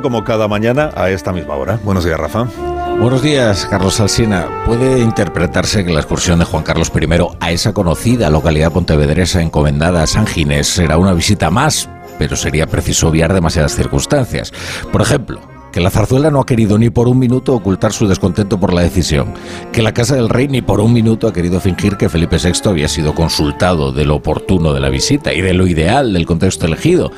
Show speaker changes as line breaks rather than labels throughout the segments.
como cada mañana a esta misma hora. Buenos días, Rafa.
Buenos días, Carlos Alsina. Puede interpretarse que la excursión de Juan Carlos I a esa conocida localidad pontevedresa encomendada a San Ginés será una visita más, pero sería preciso obviar demasiadas circunstancias. Por ejemplo, que la zarzuela no ha querido ni por un minuto ocultar su descontento por la decisión, que la Casa del Rey ni por un minuto ha querido fingir que Felipe VI había sido consultado de lo oportuno de la visita y de lo ideal del contexto elegido.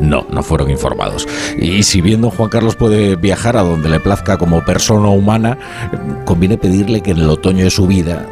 No, no fueron informados. Y si bien don Juan Carlos puede viajar a donde le plazca como persona humana, conviene pedirle que en el otoño de su vida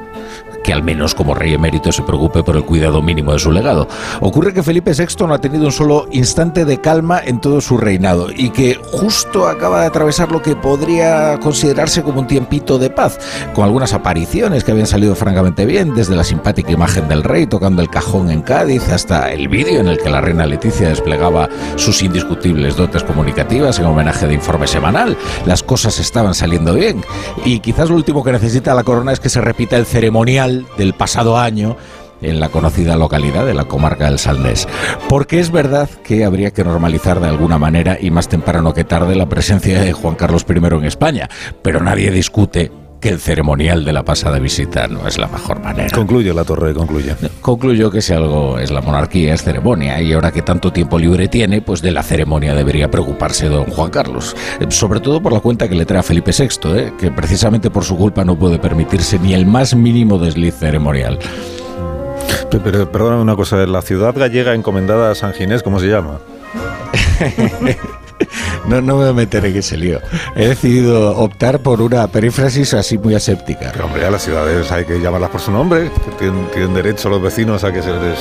al menos como rey emérito se preocupe por el cuidado mínimo de su legado. Ocurre que Felipe VI no ha tenido un solo instante de calma en todo su reinado y que justo acaba de atravesar lo que podría considerarse como un tiempito de paz, con algunas apariciones que habían salido francamente bien, desde la simpática imagen del rey tocando el cajón en Cádiz hasta el vídeo en el que la reina Leticia desplegaba sus indiscutibles dotes comunicativas en homenaje de informe semanal. Las cosas estaban saliendo bien y quizás lo último que necesita la corona es que se repita el ceremonial del pasado año en la conocida localidad de la comarca del Salnés. Porque es verdad que habría que normalizar de alguna manera y más temprano que tarde la presencia de Juan Carlos I en España, pero nadie discute que el ceremonial de la pasada visita no es la mejor manera.
Concluye la torre, concluye.
Concluyo que si algo es la monarquía es ceremonia y ahora que tanto tiempo libre tiene, pues de la ceremonia debería preocuparse don Juan Carlos. Eh, sobre todo por la cuenta que le trae a Felipe VI, ¿eh? que precisamente por su culpa no puede permitirse ni el más mínimo desliz ceremonial.
Pero, perdóname una cosa, ¿la ciudad gallega encomendada a San Ginés, cómo se llama?
no, no me voy a meter en ese lío. He decidido optar por una perífrasis así muy aséptica.
Pero hombre, a las ciudades hay que llamarlas por su nombre, tienen, derecho los vecinos a que se les...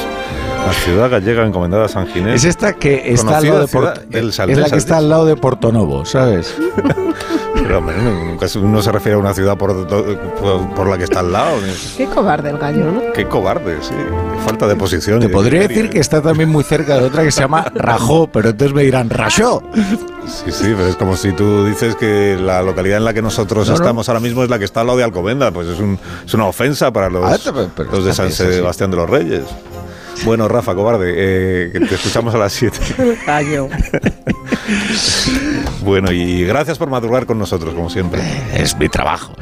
La ciudad gallega encomendada a San Ginés.
Es esta que está al lado de Porto, Es la que está al lado de Portonovo, ¿sabes?
Pero hombre, nunca uno se refiere a una ciudad por, por, la que está al lado.
Qué cobarde el gallo, ¿no?
Qué cobarde, sí. Falta de posición.
Te podría decir que está también muy cerca de otra que se llama Rajó, pero entonces me dirán Rajó.
Sí, sí, pero es como si tú dices que la localidad en la que nosotros estamos ahora mismo es la que está al lado de Alcobenda. Pues es, un, es una ofensa para los, ah, los de San Sebastián de los Reyes. Bueno, Rafa, cobarde, eh, te escuchamos a las 7. bueno, y gracias por madrugar con nosotros, como siempre.
Es mi trabajo.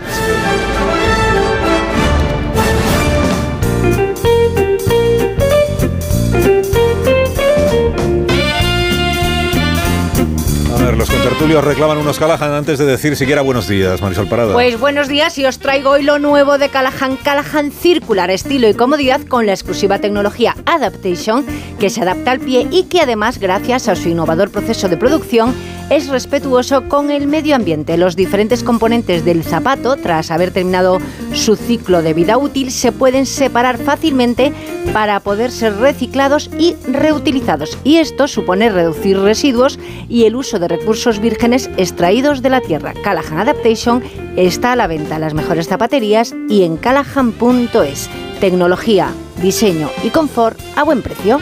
Los contertulios reclaman unos Callahan antes de decir siquiera buenos días, Marisol Parada.
Pues buenos días y os traigo hoy lo nuevo de Callahan, Callahan Circular, estilo y comodidad con la exclusiva tecnología Adaptation que se adapta al pie y que además, gracias a su innovador proceso de producción, es respetuoso con el medio ambiente. Los diferentes componentes del zapato, tras haber terminado su ciclo de vida útil, se pueden separar fácilmente para poder ser reciclados y reutilizados. Y esto supone reducir residuos y el uso de recursos vírgenes extraídos de la tierra. Callahan Adaptation está a la venta en las mejores zapaterías y en callahan.es. Tecnología, diseño y confort a buen precio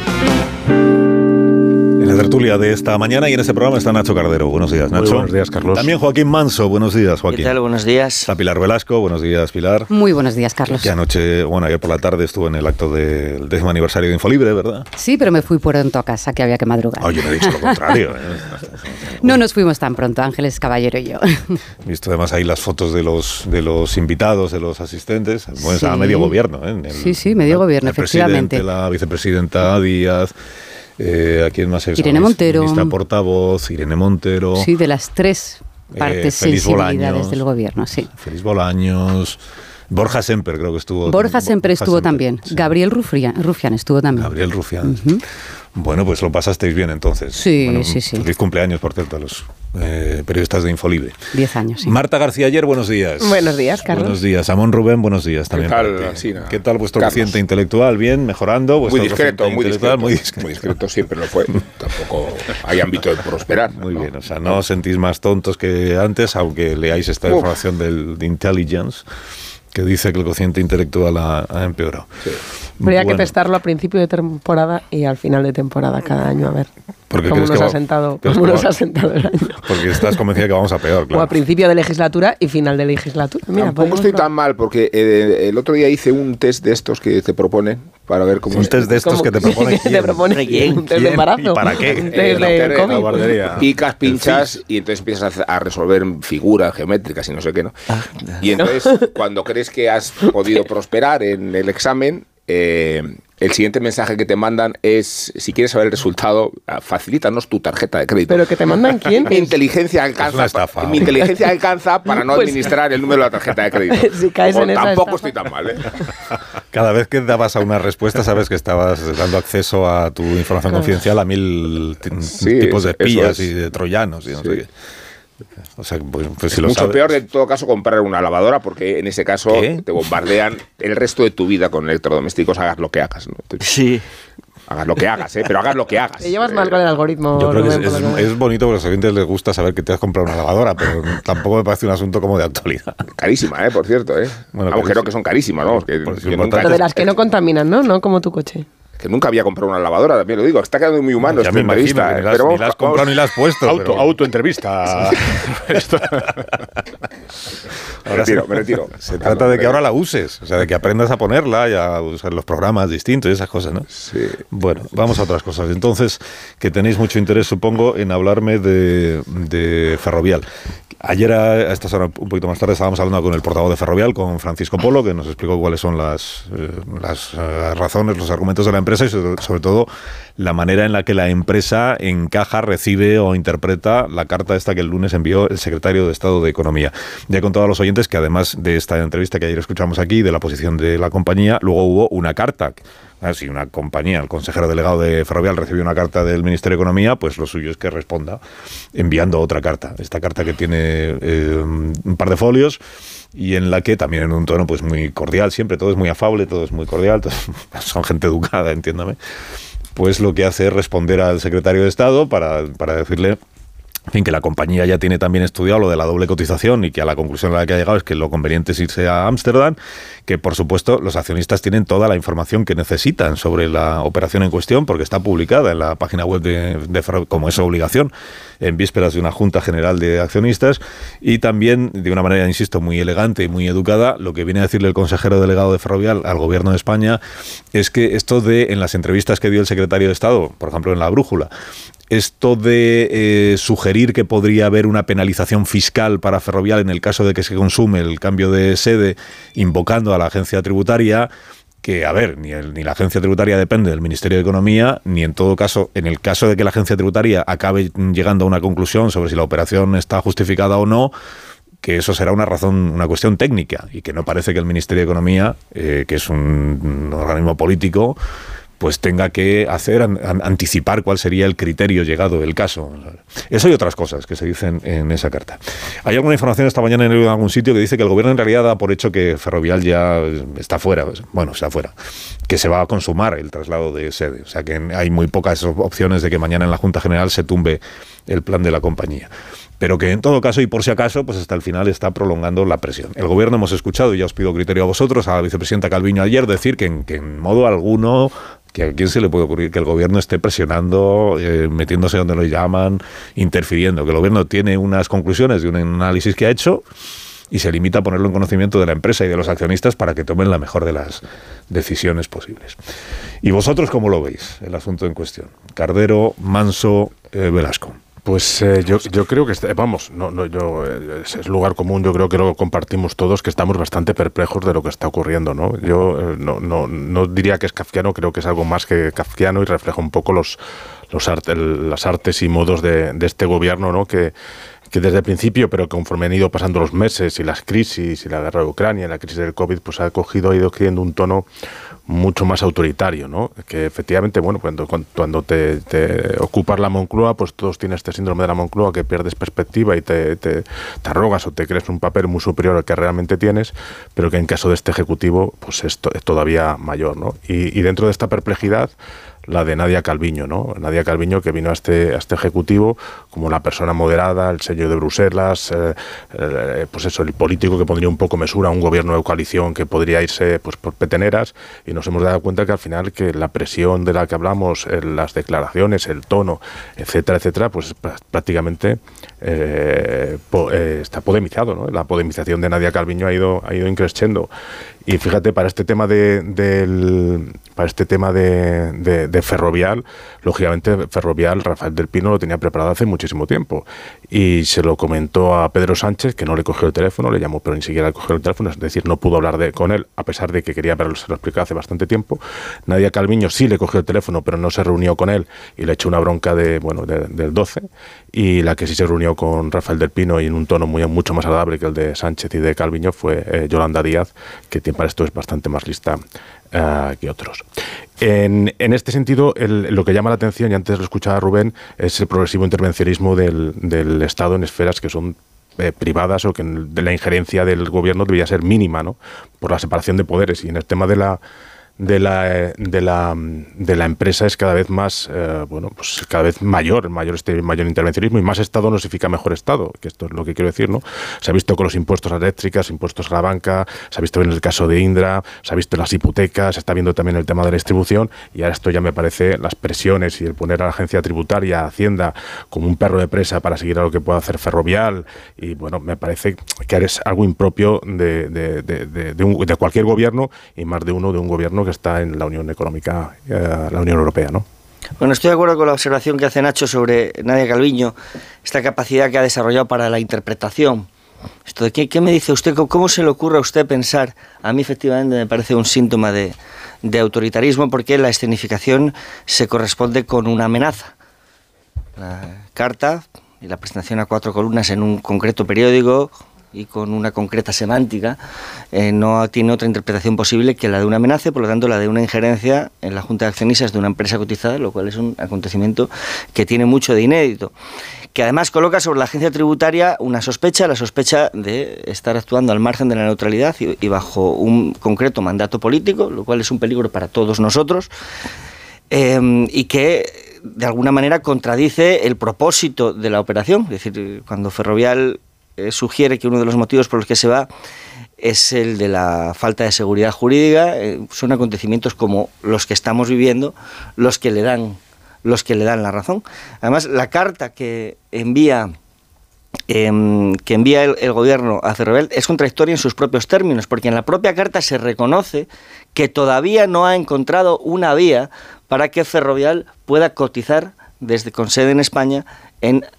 la tertulia de esta mañana y en este programa está Nacho Cardero. Buenos días, Nacho.
buenos días, Carlos.
También Joaquín Manso. Buenos días, Joaquín.
¿Qué tal? Buenos días.
Está Pilar Velasco. Buenos días, Pilar.
Muy buenos días, Carlos.
Que anoche, bueno, ayer por la tarde estuvo en el acto del décimo aniversario de Infolibre, ¿verdad?
Sí, pero me fui pronto a casa, que había que madrugar.
Oye, me he dicho lo contrario.
¿eh? no nos fuimos tan pronto, Ángeles Caballero y yo.
He visto además ahí las fotos de los, de los invitados, de los asistentes. Bueno, estaba medio gobierno. ¿eh?
sí, sí, medio gobierno, efectivamente.
La vicepresidenta Díaz eh, ¿A quién más?
Irene Montero.
Ministra portavoz, Irene Montero.
Sí, de las tres eh, partes sensibilidades del gobierno, sí.
Feliz Bolaños. Borja Semper creo que estuvo.
Borja Semper estuvo también. Gabriel Rufián, Rufián, estuvo también.
Gabriel Rufián. Bueno, pues lo pasasteis bien entonces.
Sí, sí, sí.
Feliz cumpleaños, por cierto, a los eh, periodistas de Infolibre.
Diez años, sí.
Marta García ayer, buenos días.
Buenos días, Carlos.
Buenos días. Amón Rubén, buenos días también.
¿Qué tal,
¿Qué tal vuestro paciente intelectual? ¿Bien? ¿Mejorando?
Muy discreto, muy discreto, muy discreto. Muy discreto siempre lo fue. Tampoco hay ámbito de prosperar.
Muy bien, o sea, no os sentís más tontos que antes, aunque leáis esta información del, de Intelligence que dice que el cociente intelectual ha, empeorado.
Habría que testarlo a principio de temporada y al final de temporada cada año, a ver. Porque como nos, ha sentado, como nos ha sentado el año.
Porque estás convencida que vamos a peor, claro.
O a principio de legislatura y final de legislatura.
Mira, Tampoco estoy tan mal, porque eh, el otro día hice un test de estos que te proponen para ver cómo...
Un test de estos que te proponen
¿quién? te propone quién? Un test de embarazo.
¿Y para qué?
De, de,
COVID. Picas, pinchas y entonces empiezas a, resolver figuras geométricas y no sé qué, ¿no? Ah, y entonces, cuando crees que has podido prosperar en el examen, eh, el siguiente mensaje que te mandan es, si quieres saber el resultado, ah, facilítanos tu tarjeta de crédito.
¿Pero que te mandan quién?
Mi inteligencia alcanza, mi inteligencia alcanza para no pues administrar el número de la tarjeta de crédito.
Si caes en
tampoco estoy tan mal, ¿eh?
Cada vez que dabas a una respuesta sabes que estabas dando acceso a tu información confidencial a mil tipos de espías y de troyanos y no sé qué.
O sea, pues, pues mucho peor en todo caso comprar una lavadora porque en ese caso te bombardean el resto de tu vida con electrodomésticos, hagas lo que hagas. ¿no?
Sí.
Hagas lo que hagas, ¿eh? pero hagas lo que hagas.
Te llevas mal con el algoritmo.
Yo creo que es, bonito porque a los oyentes les gusta saber que te has comprado una lavadora, pero tampoco me parece un asunto como de actualidad.
Carísima, ¿eh? por cierto. ¿eh? Bueno, Agujeros que son carísimas, ¿no? Que,
de las que no contaminan, ¿no? No como tu coche
que nunca había comprado una lavadora, también lo digo. Está quedando muy humano
ya me entrevista. Imagino, ni, las, ni has comprado ni la has puesto.
Auto, auto entrevista. me retiro, me retiro.
Se trata de que ahora la uses, o sea, de que aprendas a ponerla y a usar los programas distintos y esas cosas, ¿no?
Sí.
Bueno, vamos a otras cosas. Entonces, que tenéis mucho interés, supongo, en hablarme de, de Ferrovial. Ayer, a esta hora, un poquito más tarde, estábamos hablando con el portavoz de Ferrovial, con Francisco Polo, que nos explicó cuáles son las, eh, las eh, razones, los argumentos de la empresa y sobre, todo la manera en la que la empresa encaja, recibe o interpreta la carta esta que el lunes envió el secretario de Estado de Economía. Ya he contado a los oyentes que además de esta entrevista que ayer escuchamos aquí, de la posición de la compañía, luego hubo una carta si una compañía, el consejero delegado de Ferrovial recibió una carta del Ministerio de Economía, pues lo suyo es que responda enviando otra carta. Esta carta que tiene eh, un par de folios y en la que también en un tono pues muy cordial, siempre todo es muy afable, todo es muy cordial, son gente educada, entiéndame, pues lo que hace es responder al secretario de Estado para, para decirle en fin, que la compañía ya tiene también estudiado lo de la doble cotización y que a la conclusión a la que ha llegado es que lo conveniente es irse a Ámsterdam, que por supuesto los accionistas tienen toda la información que necesitan sobre la operación en cuestión porque está publicada en la página web de, de como es obligación en vísperas de una Junta General de Accionistas. Y también de una manera, insisto, muy elegante y muy educada, lo que viene a decirle el consejero delegado de Ferrovial al gobierno de España es que esto de en las entrevistas que dio el secretario de Estado, por ejemplo en la brújula, esto de eh, sugerir que podría haber una penalización fiscal para Ferrovial en el caso de que se consume el cambio de sede, invocando a la agencia tributaria, que, a ver, ni, ni la agencia tributaria depende del Ministerio de Economía, ni en todo caso, en el caso de que la agencia tributaria acabe llegando a una conclusión sobre si la operación está justificada o no, que eso será una razón, una cuestión técnica y que no parece que el Ministerio de Economía, eh, que es un organismo político, pues tenga que hacer, anticipar cuál sería el criterio llegado del caso. Eso y otras cosas que se dicen en esa carta. Hay alguna información esta mañana en algún sitio que dice que el gobierno en realidad da por hecho que Ferrovial ya está fuera, bueno, está fuera, que se va a consumar el traslado de sede. O sea que hay muy pocas opciones de que mañana en la Junta General se tumbe el plan de la compañía pero que en todo caso y por si acaso, pues hasta el final está prolongando la presión. El gobierno hemos escuchado, y ya os pido criterio a vosotros, a la vicepresidenta Calviño ayer decir que en modo alguno que a quién se le puede ocurrir que el gobierno esté presionando, eh, metiéndose donde lo llaman, interfiriendo, que el gobierno tiene unas conclusiones de un análisis que ha hecho y se limita a ponerlo en conocimiento de la empresa y de los accionistas para que tomen la mejor de las decisiones posibles. ¿Y vosotros cómo lo veis, el asunto en cuestión? Cardero, Manso, eh, Velasco.
Pues eh, yo, yo creo que, vamos, no, no, yo, eh, es, lugar común, yo creo que lo compartimos todos, que estamos bastante perplejos de lo que está ocurriendo. ¿no? Yo eh, no, no, no diría que es kafkiano, creo que es algo más que kafkiano y refleja un poco los, los las artes y modos de, de este gobierno ¿no? que, que desde el principio, pero conforme han ido pasando los meses y las crisis y la guerra de Ucrania, la crisis del COVID, pues ha cogido, ha ido adquiriendo un tono mucho más autoritario, ¿no? Que efectivamente, bueno, cuando, cuando te, ocupas la Moncloa, pues todos tienen este síndrome de la Moncloa que pierdes perspectiva y te, te, arrogas o te crees un papel muy superior al que realmente tienes, pero que en caso de este Ejecutivo, pues es, es todavía mayor, ¿no? Y dentro de esta perplejidad, la de Nadia Calviño, ¿no? Nadia Calviño que vino a este, a este ejecutivo como la persona moderada, el sello de Bruselas, eh, eh, pues eso, el político que pondría un poco mesura a un gobierno de coalición que podría irse pues por peteneras y nos hemos dado cuenta que al final que la presión de la que hablamos, las declaraciones, el tono, etcétera, etcétera, pues prácticamente eh, está podemizado, ¿no? La podemización de Nadia Calviño ha ido, ha ido increciendo y fíjate, para este tema de, para este tema de, de, Ferrovial, lógicamente Ferrovial, Rafael del Pino lo tenía preparado hace muchísimo tiempo. Y se lo comentó a Pedro Sánchez, que no le cogió el teléfono, le llamó, pero ni siquiera le cogió el teléfono, es decir, no pudo hablar de, con él, a pesar de que quería, pero se lo explicó hace bastante tiempo. Nadia Calviño sí le cogió el teléfono, pero no se reunió con él y le echó una bronca de, bueno, del 12. Y la que sí se reunió con Rafael del Pino y en un tono muy, mucho más agradable que el de Sánchez y de Calviño fue eh, Yolanda Díaz, que tiene para esto es bastante más lista eh, que otros. En, este sentido, lo que llama la atención, y antes lo escuchaba Rubén, es el progresivo intervencionismo del, Estado en esferas que son eh, privadas o que de la injerencia del gobierno debería ser mínima, ¿no? Por la separación de poderes. Y en el tema de la de la, de la, de la empresa es cada vez más, eh, bueno, pues cada vez mayor, mayor, este, mayor intervencionismo y más Estado no significa mejor Estado, que esto es lo que quiero decir, ¿no? Se ha visto con los impuestos a eléctricas, impuestos a la banca, se ha visto en el caso de Indra, se ha visto en las hipotecas, se está viendo también el tema de la distribución y ahora esto ya me parece las presiones y el poner a la agencia tributaria, Hacienda, como un perro de presa para seguir a lo que pueda hacer Ferrovial y bueno, me parece que es algo impropio de, de, de, de cualquier gobierno y más de uno de un gobierno que está en la Unión Económica, eh, la Unión Europea, ¿no?
Bueno, estoy de acuerdo con la observación que hace Nacho sobre Nadia Calviño, esta capacidad que ha desarrollado para la interpretación. Esto de qué, me dice usted, cómo se le ocurre a usted pensar, a mí efectivamente me parece un síntoma de, de autoritarismo porque la escenificación se corresponde con una amenaza. La carta y la presentación a cuatro columnas en un concreto periódico y con una concreta semántica, eh, no tiene otra interpretación posible que la de una amenaza, por lo tanto la de una injerencia en la Junta de Accionistas de una empresa cotizada, lo cual es un acontecimiento que tiene mucho de inédito que además coloca sobre la agencia tributaria una sospecha, la sospecha de estar actuando al margen de la neutralidad y, bajo un concreto mandato político, lo cual es un peligro para todos nosotros, eh, y que de alguna manera contradice el propósito de la operación. Es decir, cuando Ferrovial eh, sugiere que uno de los motivos por los que se va es el de la falta de seguridad jurídica. Eh, son acontecimientos como los que estamos viviendo los que le dan los que le dan la razón. Además, la carta que envía em, que envía el, gobierno a Ferrovial es contradictoria en sus propios términos, porque en la propia carta se reconoce que todavía no ha encontrado una vía para que Ferrovial pueda cotizar desde con sede en España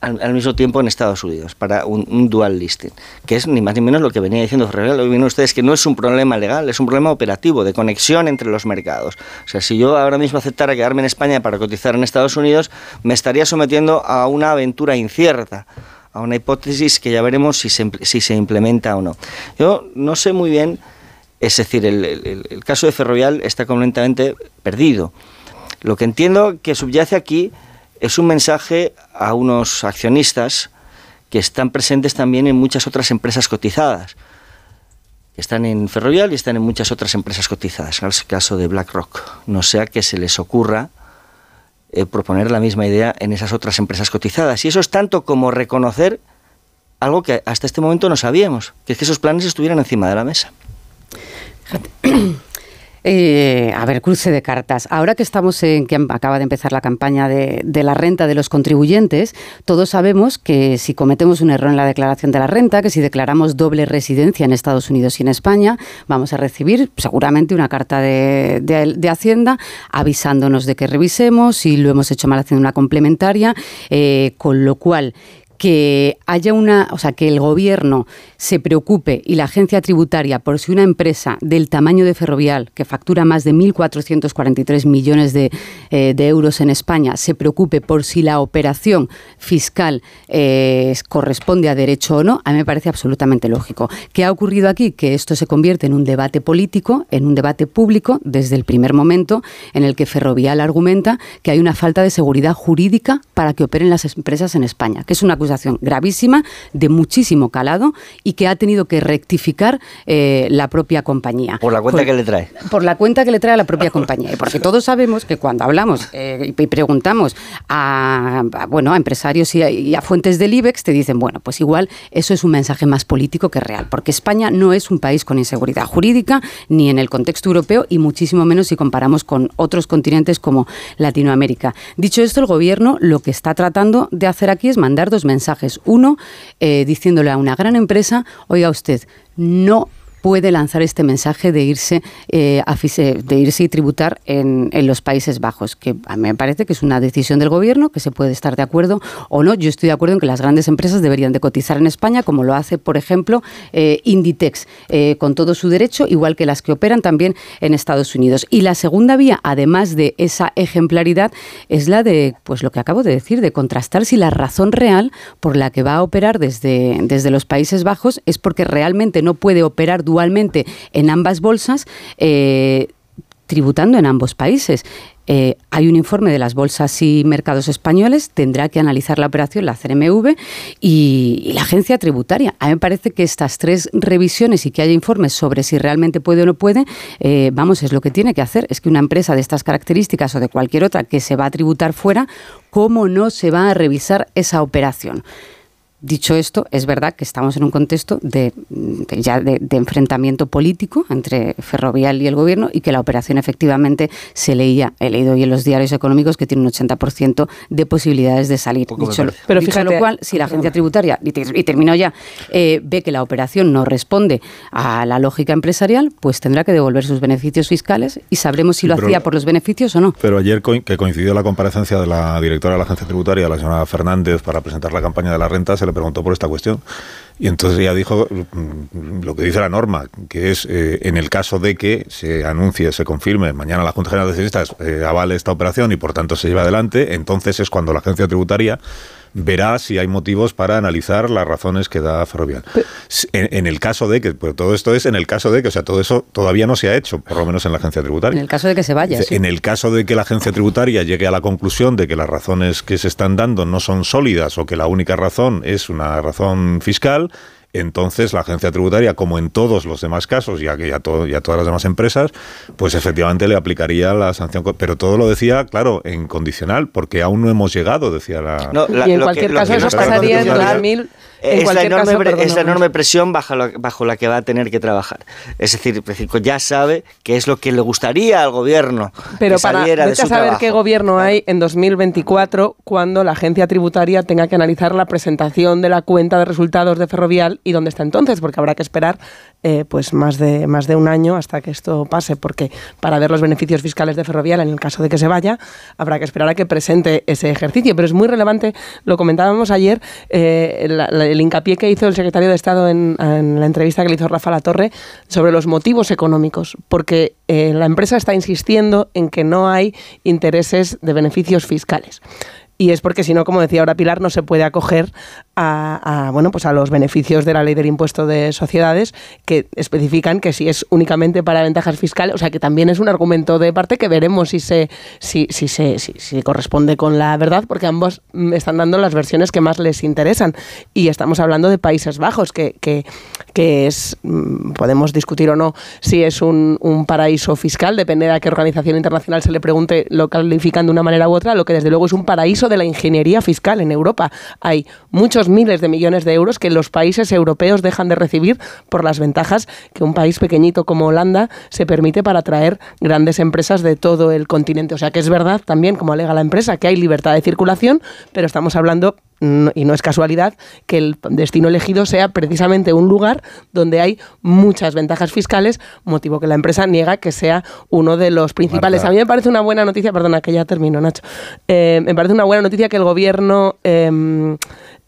al, mismo tiempo en Estados Unidos para un, dual listing, que es ni más ni menos lo que venía diciendo Ferrer. Lo que ustedes que no es un problema legal, es un problema operativo, de conexión entre los mercados. O sea, si yo ahora mismo aceptara quedarme en España para cotizar en Estados Unidos, me estaría sometiendo a una aventura incierta a una hipótesis que ya veremos si se, si se implementa o no. Yo no sé muy bien, es decir, el, el caso de Ferrovial está completamente perdido. Lo que entiendo que subyace aquí es un mensaje a unos accionistas que están presentes también en muchas otras empresas cotizadas. Están en Ferrovial y están en muchas otras empresas cotizadas, en el caso de BlackRock. No sea que se les ocurra eh, proponer la misma idea en esas otras empresas cotizadas. Y eso es tanto como reconocer algo que hasta este momento no sabíamos, que es que esos planes estuvieran encima de la mesa.
Eh, a ver, cruce de cartas. Ahora que estamos en que acaba de empezar la campaña de, la renta de los contribuyentes, todos sabemos que si cometemos un error en la declaración de la renta, que si declaramos doble residencia en Estados Unidos y en España, vamos a recibir seguramente una carta de, Hacienda avisándonos de que revisemos si lo hemos hecho mal haciendo una complementaria, eh, con lo cual que haya una, o sea, que el gobierno se preocupe y la agencia tributaria por si una empresa del tamaño de Ferrovial, que factura más de 1.443 millones de, eh, de, euros en España, se preocupe por si la operación fiscal eh, corresponde a derecho o no, a mí me parece absolutamente lógico. ¿Qué ha ocurrido aquí? Que esto se convierte en un debate político, en un debate público, desde el primer momento en el que Ferrovial argumenta que hay una falta de seguridad jurídica para que operen las empresas en España, que es una acusación gravísima, de muchísimo calado y que ha tenido que rectificar eh, la propia compañía.
Por la cuenta que le trae.
Por la cuenta que le trae a la propia compañía. Y porque todos sabemos que cuando hablamos eh, y preguntamos a, bueno, a empresarios y a, fuentes del IBEX, te dicen, bueno, pues igual eso es un mensaje más político que real, porque España no es un país con inseguridad jurídica, ni en el contexto europeo, y muchísimo menos si comparamos con otros continentes como Latinoamérica. Dicho esto, el gobierno lo que está tratando de hacer aquí es mandar dos mensajes. Uno, eh, diciéndole a una gran empresa, oiga usted, no puede lanzar este mensaje de irse, eh, de irse y tributar en, los Países Bajos, que a mí me parece que es una decisión del gobierno, que se puede estar de acuerdo o no. Yo estoy de acuerdo en que las grandes empresas deberían de cotizar en España, como lo hace, por ejemplo, eh, Inditex, eh, con todo su derecho, igual que las que operan también en Estados Unidos. Y la segunda vía, además de esa ejemplaridad, es la de, pues lo que acabo de decir, de contrastar si la razón real por la que va a operar desde, desde los Países Bajos es porque realmente no puede operar igualmente en ambas bolsas, eh, tributando en ambos países. Eh, hay un informe de las bolsas y mercados españoles, tendrá que analizar la operación la CNMV y, la agencia tributaria. A mí me parece que estas tres revisiones y que haya informes sobre si realmente puede o no puede, eh, vamos, es lo que tiene que hacer. Es que una empresa de estas características o de cualquier otra que se va a tributar fuera, ¿cómo no se va a revisar esa operación? Dicho esto, es verdad que estamos en un contexto de, ya de, enfrentamiento político entre Ferrovial y el gobierno y que la operación efectivamente se leía, he leído hoy en los diarios económicos que tiene un 80% de posibilidades de salir. Dicho, pero fíjate, lo cual, si la agencia tributaria, y, termino ya, eh, ve que la operación no responde a la lógica empresarial, pues tendrá que devolver sus beneficios fiscales y sabremos si lo hacía por los beneficios o no.
Pero ayer que coincidió la comparecencia de la directora de la agencia tributaria, la señora Fernández, para presentar la campaña de la renta, le preguntó por esta cuestión. Y entonces ella dijo mm, lo que dice la norma, que es eh, en el caso de que se anuncie, se confirme, mañana la Junta General de Accionistas eh, avale esta operación y por tanto se lleva adelante, entonces es cuando la agencia tributaria verá si hay motivos para analizar las razones que da Ferrovial. En, el caso de que, pues todo esto es en el caso de que, o sea, todo eso todavía no se ha hecho, por lo menos en la agencia tributaria.
En el caso de que se vaya.
En el caso de que la agencia tributaria llegue a la conclusión de que las razones que se están dando no son sólidas o que la única razón es una razón fiscal, entonces la agencia tributaria, como en todos los demás casos, ya que ya, todo, ya todas las demás empresas, pues efectivamente le aplicaría la sanción. Pero todo lo decía, claro, en condicional, porque aún no hemos llegado, decía la.
y en cualquier caso, eso pasaría en 2000
es, la enorme, es la enorme presión bajo la, bajo la que va a tener que trabajar. Es decir, ya sabe que es lo que le gustaría al gobierno.
Pero para de saber qué gobierno hay en 2024 cuando la agencia tributaria tenga que analizar la presentación de la cuenta de resultados de Ferrovial y dónde está entonces, porque habrá que esperar eh, pues más de, más de un año hasta que esto pase, porque para ver los beneficios fiscales de Ferrovial, en el caso de que se vaya, habrá que esperar a que presente ese ejercicio. Pero es muy relevante, lo comentábamos ayer, eh, la el hincapié que hizo el secretario de Estado en, la entrevista que le hizo Rafa La Torre sobre los motivos económicos, porque eh, la empresa está insistiendo en que no hay intereses de beneficios fiscales y es porque si no, como decía ahora Pilar, no se puede acoger a, bueno pues a los beneficios de la ley del impuesto de sociedades que especifican que si es únicamente para ventajas fiscales, o sea que también es un argumento de parte que veremos si se si, si se si, corresponde con la verdad, porque ambos están dando las versiones que más les interesan. Y estamos hablando de Países Bajos que, que, que es mm, podemos discutir o no si es un, un paraíso fiscal, depende de a qué organización internacional se le pregunte, lo califican de una manera u otra, lo que desde luego es un paraíso de la ingeniería fiscal en Europa. Hay muchos miles de millones de euros que los países europeos dejan de recibir por las ventajas que un país pequeñito como Holanda se permite para atraer grandes empresas de todo el continente. O sea que es verdad también, como alega la empresa, que hay libertad de circulación, pero estamos hablando y no es casualidad que el destino elegido sea precisamente un lugar donde hay muchas ventajas fiscales, motivo que la empresa niega que sea uno de los principales. A mí me parece una buena noticia, perdona que ya termino, Nacho, eh, me parece una buena noticia que el gobierno em,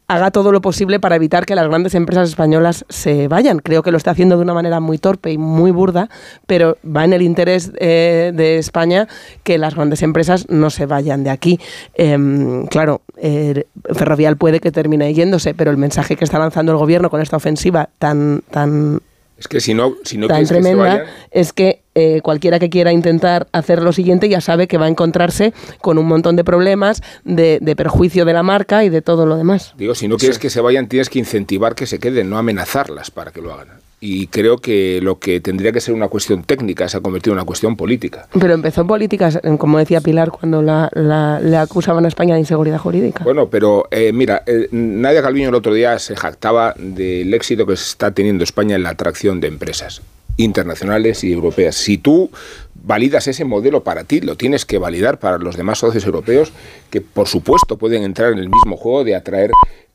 haga todo lo posible para evitar que las grandes empresas españolas se vayan. Creo que lo está haciendo de una manera muy torpe y muy burda, pero va en el interés eh, de España que las grandes empresas no se vayan de aquí. Em, claro, eh, Ferrovial puede que termine yéndose, pero el mensaje que está lanzando el gobierno con esta ofensiva tan, tan
es que si no, si no
tan tremenda es que eh, cualquiera que quiera intentar hacer lo siguiente ya sabe que va a encontrarse con un montón de problemas, de, perjuicio de la marca y de todo lo demás.
Digo, si no quieres que se vayan, tienes que incentivar que se queden, no amenazarlas para que lo hagan y creo que lo que tendría que ser una cuestión técnica se ha convertido en una cuestión política.
Pero empezó en políticas, como decía Pilar, cuando la, le acusaban a España de inseguridad jurídica.
Bueno, pero eh, mira, eh, Nadia Calviño el otro día se jactaba del éxito que está teniendo España en la atracción de empresas internacionales y europeas. Si tú validas ese modelo para ti, lo tienes que validar para los demás socios europeos que por supuesto pueden entrar en el mismo juego de atraer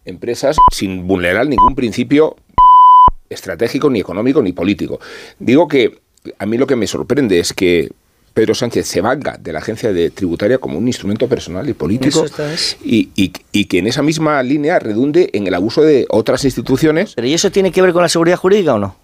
empresas sin vulnerar ningún principio estratégico, ni económico, ni político. Digo que a mí lo que me sorprende es que Pedro Sánchez se valga de la agencia de tributaria como un instrumento personal y político y, y, que en esa misma línea redunde en el abuso de otras instituciones.
¿Pero y eso tiene que ver con la seguridad jurídica o no?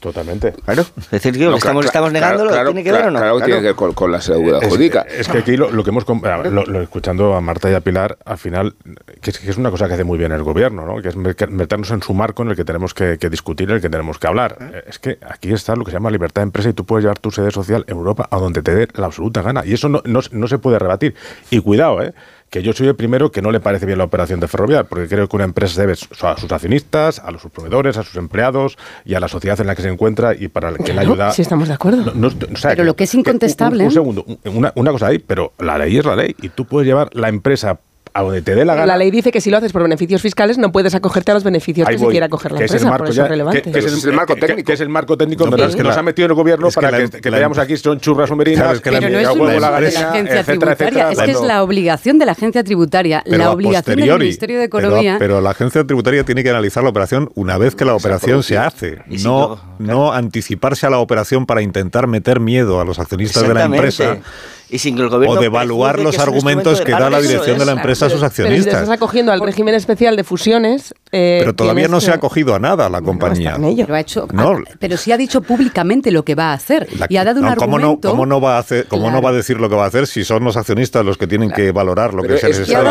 Totalmente.
Claro. Es decir, que estamos, estamos negándolo, ¿tiene que ver o no?
Claro, tiene que ver con, la seguridad jurídica.
Es que aquí lo, que hemos... Lo, escuchando a Marta y a Pilar, al final, que es, una cosa que hace muy bien el gobierno, ¿no? que es meternos en su marco en el que tenemos que, discutir, en el que tenemos que hablar. ¿Eh? Es que aquí está lo que se llama libertad de empresa y tú puedes llevar tu sede social en Europa a donde te dé la absoluta gana. Y eso no, no, no se puede rebatir. Y cuidado, ¿eh? Que yo soy el primero que no le parece bien la operación de Ferrovial, porque creo que una empresa debe a sus accionistas, a los proveedores, a sus empleados y a la sociedad en la que se encuentra y para la que la ayuda.
Sí, estamos de acuerdo.
pero lo que es incontestable.
un, segundo, una, una cosa ahí, pero la ley es la ley y tú puedes llevar la empresa a donde te dé la gana.
La ley dice que si lo haces por beneficios fiscales no puedes acogerte a los beneficios que se quiera acoger la empresa, es el marco, es relevante.
Que, es el, marco técnico. Que, es el marco técnico no, es que nos ha metido el gobierno para que, que, veamos aquí son churras o merinas,
pero no es una la, de la agencia tributaria, es que es la obligación de la agencia tributaria, la obligación del Ministerio de Economía.
Pero, la agencia tributaria tiene que analizar la operación una vez que la operación se hace, no, no anticiparse a la operación para intentar meter miedo a los accionistas de la empresa
y sin que el gobierno
o devaluar los argumentos que da la dirección de la empresa a sus accionistas. Pero
si estás acogiendo al régimen especial de fusiones.
Eh, pero todavía no se ha acogido a nada la compañía.
No Pero, ha hecho, pero sí ha dicho públicamente lo que va a hacer y ha dado un
¿cómo
argumento.
No, ¿Cómo no va a hacer, cómo no va a decir lo que va a hacer si son los accionistas los que tienen que valorar lo que es necesario?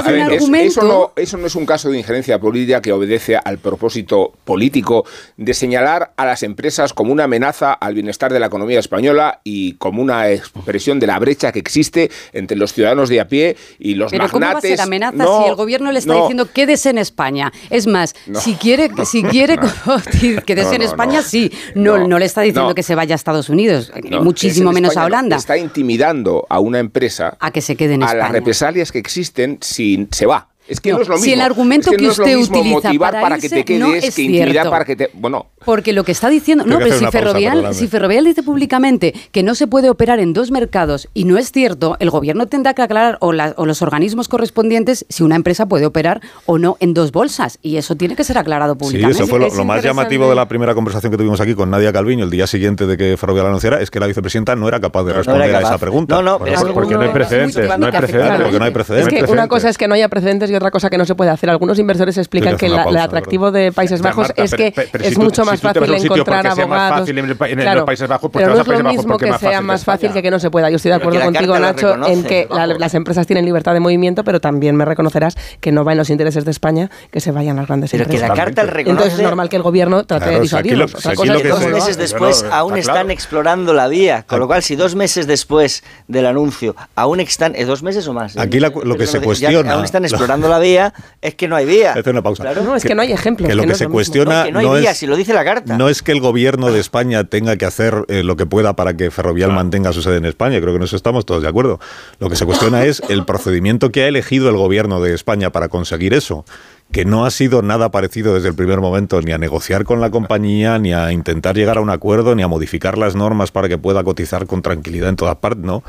eso, no, eso no es un caso de injerencia política que obedece al propósito político de señalar a las empresas como una amenaza al bienestar de la economía española y como una expresión de la brecha que existe entre los ciudadanos de a pie y los
Pero
magnates. ¿cómo va a
ser amenaza si el gobierno le está diciendo quédese en España? Es más, si quiere, si quiere quédese en España, sí. No, no, le está diciendo que se vaya a Estados Unidos, muchísimo menos a Holanda.
Está intimidando a una empresa
a que se quede en España.
A las represalias que existen si se va. Es que no, es lo mismo.
Si el argumento que, usted utiliza
para, que te quedes que intimidar para que te. Bueno.
Porque lo que está diciendo. No, pero si Ferrovial, si Ferrovial dice públicamente que no se puede operar en dos mercados y no es cierto, el gobierno tendrá que aclarar o, los organismos correspondientes si una empresa puede operar o no en dos bolsas. Y eso tiene que ser aclarado públicamente.
Sí, eso fue lo, más llamativo de la primera conversación que tuvimos aquí con Nadia Calviño el día siguiente de que Ferrovial anunciara, es que la vicepresidenta no era capaz de responder a esa pregunta.
No, no,
porque, no hay precedentes. No hay precedentes.
Porque no hay precedentes.
Es que una cosa es que no haya precedentes y otra cosa que no se puede hacer. Algunos inversores explican que el atractivo de Países Bajos es que es mucho más fácil encontrar abogados.
En Países Bajos,
pues pero no es lo mismo que sea más fácil que que no se pueda. Yo estoy de acuerdo contigo, Nacho, en que las empresas tienen libertad de movimiento, pero también me reconocerás que no va en los intereses de España que se vayan las grandes empresas.
Pero que la carta reconoce...
Entonces es normal que el gobierno trate de disuadirlos.
Dos meses después aún están explorando la vía, con lo cual si dos meses después del anuncio aún están, ¿dos meses o más?
Aquí lo que se cuestiona...
Aún están explorando la vía, es que no hay vía.
Hacer una pausa.
No, es que, no hay ejemplos.
Que lo que, se cuestiona.
No, hay vía, si lo dice la
No es que el gobierno de España tenga que hacer eh, lo que pueda para que Ferrovial mantenga su sede en España. Creo que en eso estamos todos de acuerdo. Lo que se cuestiona es el procedimiento que ha elegido el gobierno de España para conseguir eso que no ha sido nada parecido desde el primer momento ni a negociar con la compañía, ni a intentar llegar a un acuerdo, ni a modificar las normas para que pueda cotizar con tranquilidad en todas partes, no.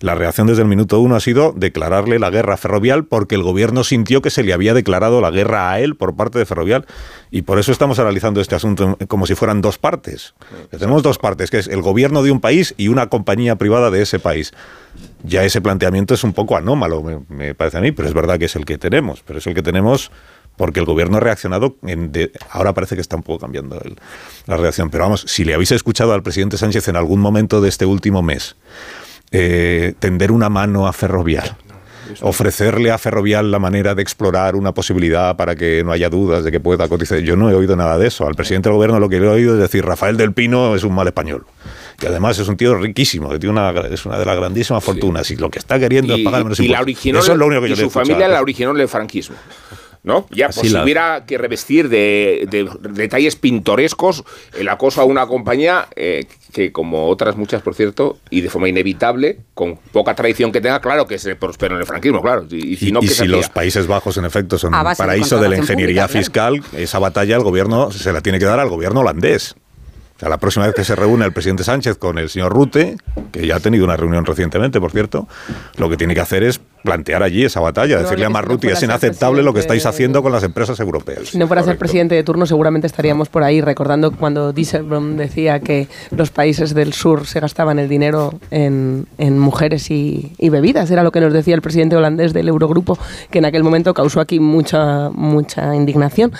La reacción desde el minuto uno ha sido declararle la guerra a Ferrovial porque el gobierno sintió que se le había declarado la guerra a él por parte de Ferrovial. Y por eso estamos analizando este asunto como si fueran dos partes. Tenemos dos partes, que es el gobierno de un país y una compañía privada de ese país. Ya ese planteamiento es un poco anómalo, me, parece a mí, pero es verdad que es el que tenemos. Pero es el que tenemos porque el gobierno ha reaccionado, ahora parece que está un poco cambiando la reacción, pero vamos, si le habéis escuchado al presidente Sánchez en algún momento de este último mes, eh, tender una mano a Ferrovial ofrecerle a Ferrovial la manera de explorar una posibilidad para que no haya dudas de que pueda cotizar. Yo no he oído nada de eso. Al presidente del gobierno lo que he oído es decir, Rafael del Pino es un mal español. Y además es un tío riquísimo, que tiene una, es una de las grandísimas fortunas. Y lo que está queriendo es pagar menos
y la originó, Eso es lo único que yo su familia la originó en el franquismo. ¿no? Ya, pues si hubiera que revestir de, detalles pintorescos el acoso a una compañía eh, que, como otras muchas, por cierto, y de forma inevitable, con poca tradición que tenga, claro que se prosperó en el franquismo, claro.
Y, si, no, si los Países Bajos, en efecto, son un paraíso de, la ingeniería fiscal, esa batalla el gobierno se la tiene que dar al gobierno holandés. La próxima vez que se reúne el presidente Sánchez con el señor Rute, que ya ha tenido una reunión recientemente, por cierto, lo que tiene que hacer es plantear allí esa batalla, decirle a Marruti, es inaceptable lo que estáis haciendo con las empresas europeas.
Si no fuera ser presidente de turno, seguramente estaríamos por ahí recordando cuando Dieselblom decía que los países del sur se gastaban el dinero en, mujeres y, bebidas. Era lo que nos decía el presidente holandés del Eurogrupo, que en aquel momento causó aquí mucha, mucha indignación.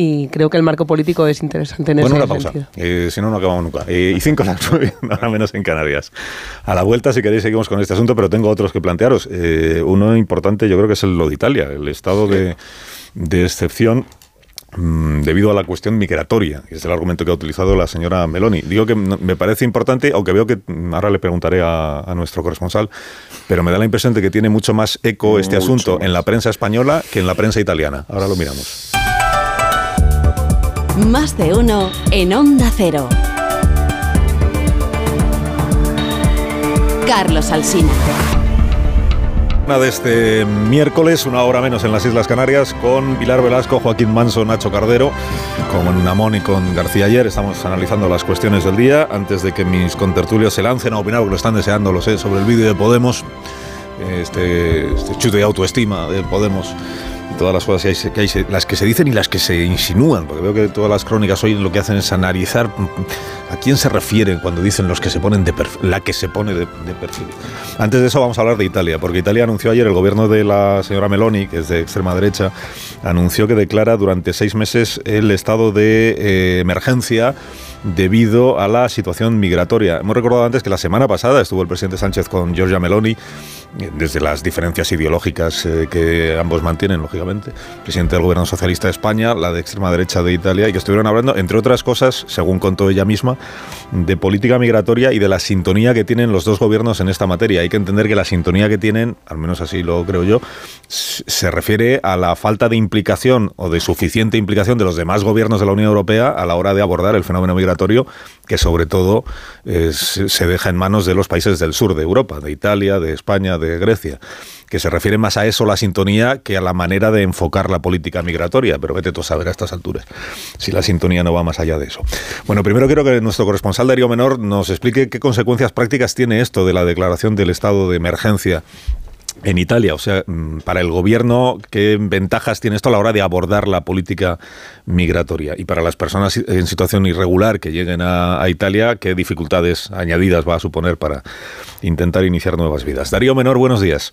Y creo que el marco político es interesante en
bueno,
ese
una pausa. Eh, si no, no acabamos nunca. Eh, y cinco las nueve, nada menos en Canarias. A la vuelta, si queréis, seguimos con este asunto, pero tengo otros que plantearos. Eh, uno importante yo creo que es el lo de Italia, el estado de, excepción mm, debido a la cuestión migratoria, que es el argumento que ha utilizado la señora Meloni. Digo que me parece importante, aunque veo que ahora le preguntaré a, nuestro corresponsal, pero me da la impresión de que tiene mucho más eco este asunto en la prensa española que en la prensa italiana. Ahora lo miramos.
Más de uno en Onda Cero. Carlos Alsina
de este miércoles, una hora menos en las Islas Canarias, con Pilar Velasco, Joaquín Manso, Nacho Cardero, con Namón y con García ayer. Estamos analizando las cuestiones del día antes de que mis contertulios se lancen a opinar, porque lo están deseando, lo sé, sobre el vídeo de Podemos, este, este chute de autoestima de Podemos todas las cosas que hay, las que se dicen y las que se insinúan, porque veo que todas las crónicas hoy lo que hacen es analizar a quién se refieren cuando dicen los que se ponen de perfil, la que se pone de, perfil. Antes de eso vamos a hablar de Italia, porque Italia anunció ayer, el gobierno de la señora Meloni, que es de extrema derecha, anunció que declara durante seis meses el estado de eh, emergencia debido a la situación migratoria. Hemos recordado antes que la semana pasada estuvo el presidente Sánchez con Giorgia Meloni desde las diferencias ideológicas eh, que ambos mantienen, lógicamente, presidente del gobierno socialista de España, la de extrema derecha de Italia, y que estuvieron hablando, entre otras cosas, según contó ella misma, de política migratoria y de la sintonía que tienen los dos gobiernos en esta materia. Hay que entender que la sintonía que tienen, al menos así lo creo yo, se refiere a la falta de implicación o de suficiente implicación de los demás gobiernos de la Unión Europea a la hora de abordar el fenómeno migratorio, que sobre todo eh, se deja en manos de los países del sur de Europa, de Italia, de España, de Grecia, que se refiere más a eso la sintonía que a la manera de enfocar la política migratoria, pero vete tú a saber a estas alturas si la sintonía no va más allá de eso. Bueno, primero quiero que nuestro corresponsal Darío Menor nos explique qué consecuencias prácticas tiene esto de la declaración del estado de emergencia en Italia, o sea, mm, para el gobierno, ¿qué ventajas tiene esto a la hora de abordar la política migratoria? Y para las personas en situación irregular que lleguen a, Italia, ¿qué dificultades añadidas va a suponer para intentar iniciar nuevas vidas? Darío Menor, buenos días.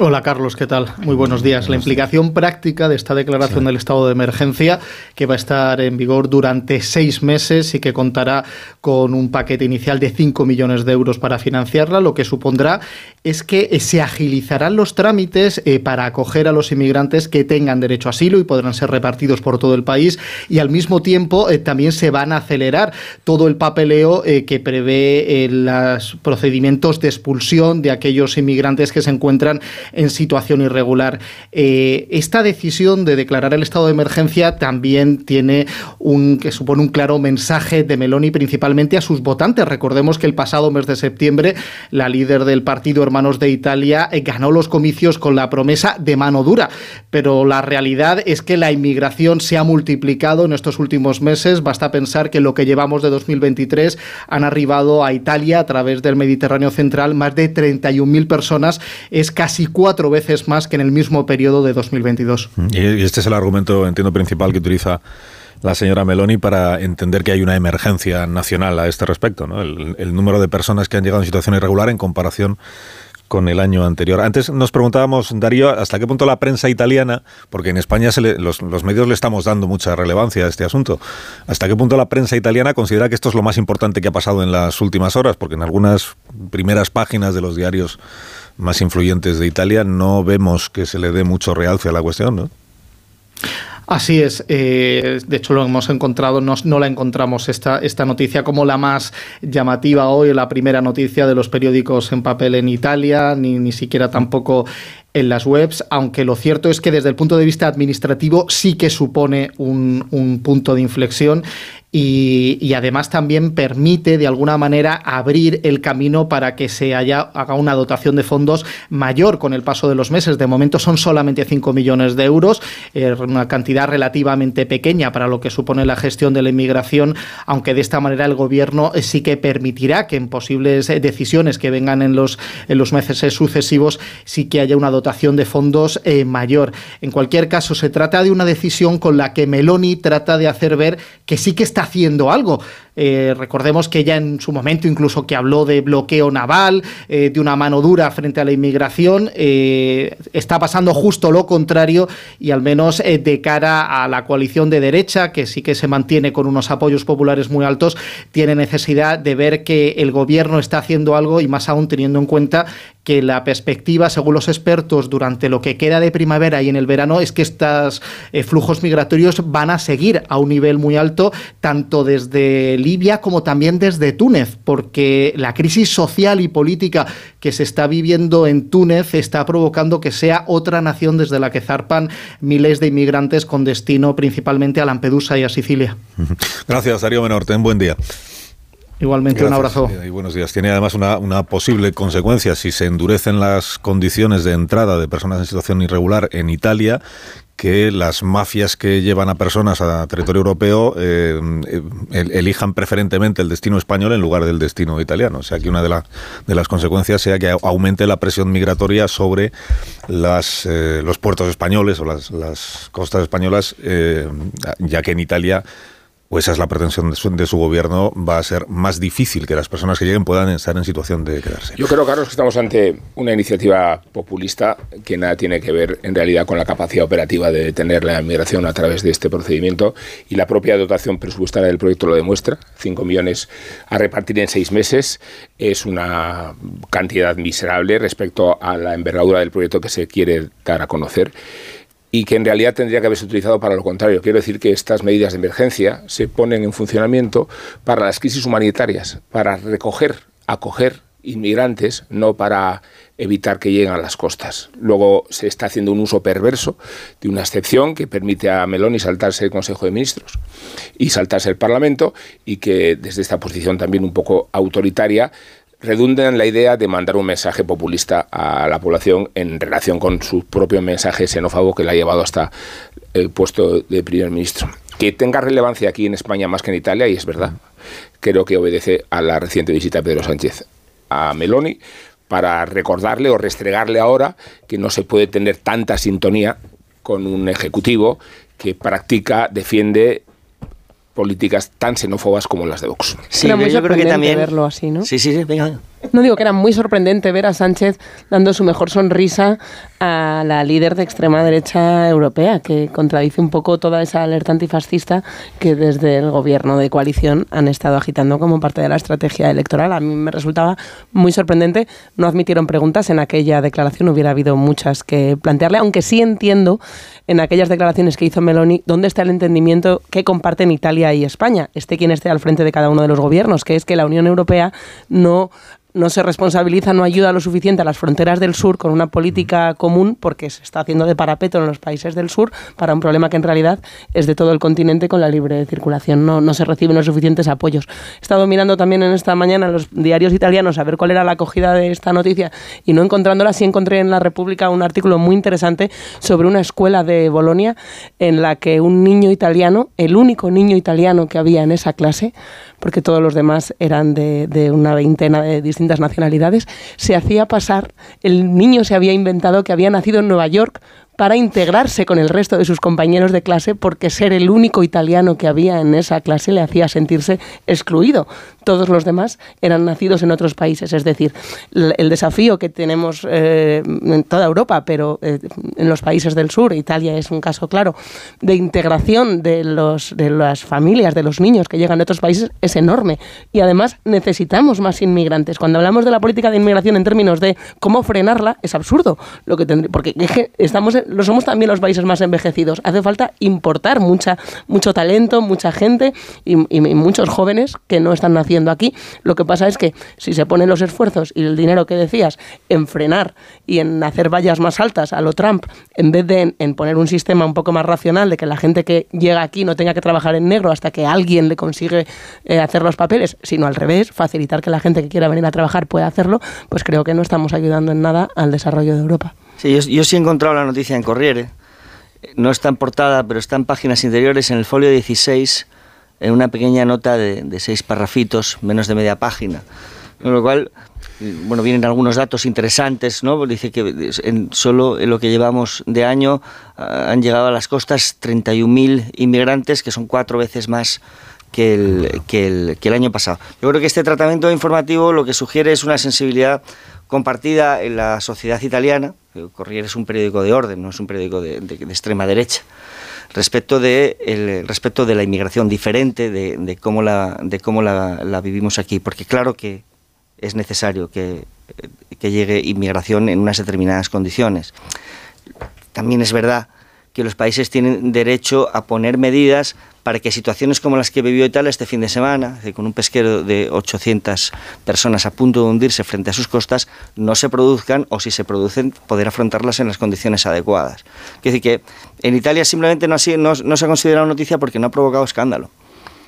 Hola Carlos, ¿qué tal? Muy buenos días. La implicación práctica de esta declaración del estado de emergencia, que va a estar en vigor durante seis meses y que contará con un paquete inicial de 5 millones de euros para financiarla, lo que supondrá es que eh, se agilizarán los trámites eh, para acoger a los inmigrantes que tengan derecho a asilo y podrán ser repartidos por todo el país y al mismo tiempo eh, también se van a acelerar todo el papeleo que prevé los procedimientos de expulsión de aquellos inmigrantes que se encuentran en situación irregular. Eh, esta decisión de declarar el estado de emergencia también tiene un que supone un claro mensaje de Meloni principalmente a sus votantes. Recordemos que el pasado mes de septiembre la líder del partido Hermanos de Italia eh, ganó los comicios con la promesa de mano dura, pero la realidad es que la inmigración se ha multiplicado en estos últimos meses. Basta pensar que lo que llevamos de 2023 han arribado a Italia a través del Mediterráneo central más de 31.000 personas, es casi cuatro veces más que en el mismo periodo de 2022.
Y este es el argumento, entiendo, principal que utiliza la señora Meloni para entender que hay una emergencia nacional a este respecto, ¿no? el, número de personas que han llegado en situación irregular en comparación con el año anterior. Antes nos preguntábamos, Darío, hasta qué punto la prensa italiana, porque en España los, los, medios le estamos dando mucha relevancia a este asunto, hasta qué punto la prensa italiana considera que esto es lo más importante que ha pasado en las últimas horas, porque en algunas primeras páginas de los diarios más influyentes de Italia, no vemos que se le dé mucho realce a la cuestión, ¿no?
Así es. Eh, de hecho, lo hemos encontrado, no, la encontramos esta, noticia como la más llamativa hoy, la primera noticia de los periódicos en papel en Italia, ni, ni siquiera tampoco en las webs, aunque lo cierto es que desde el punto de vista administrativo sí que supone un punto de inflexión y, además también permite de alguna manera abrir el camino para que se haya, haga una dotación de fondos mayor con el paso de los meses. De momento son solamente 5 millones de euros, una cantidad relativamente pequeña para lo que supone la gestión de la inmigración, aunque de esta manera el gobierno sí que permitirá que en posibles decisiones que vengan en los, en los meses sucesivos sí que haya una dotación de fondos eh, mayor. En cualquier caso, se trata de una decisión con la que Meloni trata de hacer ver que sí que está haciendo algo. Eh, recordemos que ella en su momento incluso que habló de bloqueo naval, eh, de una mano dura frente a la inmigración, eh, está pasando justo lo contrario y al menos de cara a la coalición de derecha, que sí que se mantiene con unos apoyos populares muy altos, tiene necesidad de ver que el gobierno está haciendo algo y más aún teniendo en cuenta que la perspectiva, según los expertos, durante lo que queda de primavera y en el verano es que estos flujos migratorios van a seguir a un nivel muy alto, tanto desde Libia como también desde Túnez, porque la crisis social y política que se está viviendo en Túnez está provocando que sea otra nación desde la que zarpan miles de inmigrantes con destino principalmente a Lampedusa y a Sicilia.
Gracias, Darío Menorte. Buen día.
Igualmente un abrazo.
Y buenos días. Tiene además una, una, posible consecuencia si se endurecen las condiciones de entrada de personas en situación irregular en Italia que las mafias que llevan a personas a territorio europeo eh, elijan preferentemente el destino español en lugar del destino italiano. O sea, que una de, de las consecuencias sea que aumente la presión migratoria sobre las, eh, los puertos españoles o las, las costas españolas, eh, ya que en Italia o esa es la pretensión de su, gobierno, va a ser más difícil que las personas que lleguen puedan estar en situación de quedarse.
Yo creo, Carlos, que estamos ante una iniciativa populista que nada tiene que ver en realidad con la capacidad operativa de detener la inmigración a través de este procedimiento y la propia dotación presupuestaria del proyecto lo demuestra. 5 millones a repartir en seis meses es una cantidad miserable respecto a la envergadura del proyecto que se quiere dar a conocer y que en realidad tendría que haberse utilizado para lo contrario. Quiero decir que estas medidas de emergencia se ponen en funcionamiento para las crisis humanitarias, para recoger, acoger inmigrantes, no para evitar que lleguen a las costas. Luego se está haciendo un uso perverso de una excepción que permite a Meloni saltarse el Consejo de Ministros y saltarse el Parlamento y que desde esta posición también un poco autoritaria redunda en la idea de mandar un mensaje populista a la población en relación con su propio mensaje xenófobo que le ha llevado hasta el puesto de primer ministro. Que tenga relevancia aquí en España más que en Italia, y es verdad, creo que obedece a la reciente visita de Pedro Sánchez a Meloni para recordarle o restregarle ahora que no se puede tener tanta sintonía con un ejecutivo que practica, defiende políticas tan xenófobas como las de Vox.
Sí, yo creo que también verlo así, ¿no?
Sí, sí, sí, venga.
No digo que era muy sorprendente ver a Sánchez dando su mejor sonrisa a la líder de extrema derecha europea, que contradice un poco toda esa alerta antifascista que desde el gobierno de coalición han estado agitando como parte de la estrategia electoral. A mí me resultaba muy sorprendente. No admitieron preguntas en aquella declaración, hubiera habido muchas que plantearle, aunque sí entiendo en aquellas declaraciones que hizo Meloni dónde está el entendimiento que comparten Italia y España, esté quien esté al frente de cada uno de los gobiernos, que es que la Unión Europea no no se responsabiliza, no ayuda lo suficiente a las fronteras del sur con una política común porque se está haciendo de parapeto en los países del sur para un problema que en realidad es de todo el continente con la libre circulación. No, no se reciben los suficientes apoyos. He estado mirando también en esta mañana los diarios italianos a ver cuál era la acogida de esta noticia y no encontrándola, sí encontré en La República un artículo muy interesante sobre una escuela de Bolonia en la que un niño italiano, el único niño italiano que había en esa clase, porque todos los demás eran de, de una veintena de distintas nacionalidades, se hacía pasar, el niño se había inventado que había nacido en Nueva York para integrarse con el resto de sus compañeros de clase porque ser el único italiano que había en esa clase le hacía sentirse excluido. Todos los demás eran nacidos en otros países. Es decir, el desafío que tenemos eh, en toda Europa, pero eh, en los países del sur, Italia es un caso claro, de integración de, los, de las familias, de los niños que llegan de otros países, es enorme. Y además necesitamos más inmigrantes. Cuando hablamos de la política de inmigración en términos de cómo frenarla, es absurdo. Lo que porque estamos, lo somos también los países más envejecidos. Hace falta importar mucha, mucho talento, mucha gente y, muchos jóvenes que no están naciendo aquí. Lo que pasa es que si se ponen los esfuerzos y el dinero que decías en frenar y en hacer vallas más altas a lo Trump, en vez de en, poner un sistema un poco más racional de que la gente que llega aquí no tenga que trabajar en negro hasta que alguien le consigue eh, hacer los papeles, sino al revés, facilitar que la gente que quiera venir a trabajar pueda hacerlo, pues creo que no estamos ayudando en nada al desarrollo de Europa.
Sí, yo, yo sí he encontrado la noticia en Corriere no está en portada, pero está en páginas interiores, en el folio 16, en una pequeña nota de, seis parrafitos, menos de media página. Con lo cual, bueno, vienen algunos datos interesantes, ¿no? Dice que en, solo en lo que llevamos de año ah, han llegado a las costas 31.000 inmigrantes, que son cuatro veces más que el, que, el, que el año pasado. Yo creo que este tratamiento informativo lo que sugiere es una sensibilidad compartida en la sociedad italiana, Corriere es un periódico de orden, no es un periódico de, extrema derecha, respecto de, el, respecto de la inmigración diferente, de, cómo, la, de cómo la, vivimos aquí, porque claro que es necesario que, que llegue inmigración en unas determinadas condiciones. También es verdad que los países tienen derecho a poner medidas para que situaciones como las que vivió Italia este fin de semana, con un pesquero de 800 personas a punto de hundirse frente a sus costas, no se produzcan o si se producen, poder afrontarlas en las condiciones adecuadas. Quiere decir que en Italia simplemente no, no, no se ha considerado noticia porque no ha provocado escándalo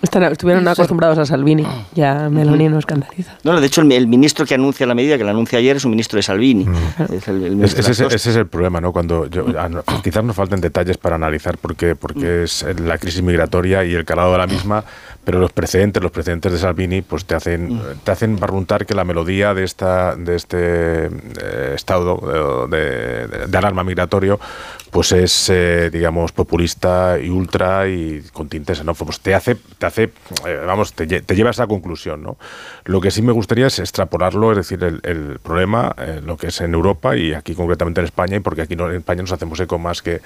estuvieron acostumbrados a Salvini, ya Meloni no escandaliza.
No, de hecho el, ministro que anuncia la medida, que la anuncia ayer, es un ministro de Salvini.
ese, es el problema, ¿no? Cuando ah, quizás nos falten detalles para analizar por qué, porque es la crisis migratoria y el calado de la misma, pero los precedentes, los precedentes de Salvini, pues te hacen, te hacen barruntar que la melodía de esta, de este eh, estado de, de, alarma migratorio, pues es, eh, digamos, populista y ultra y con tintes xenófobos. Te hace, te hace, eh, vamos, te, lleva a esa conclusión, ¿no? Lo que sí me gustaría es extrapolarlo, es decir, el, problema, lo que es en Europa y aquí concretamente en España, y porque aquí en España nos hacemos eco más que,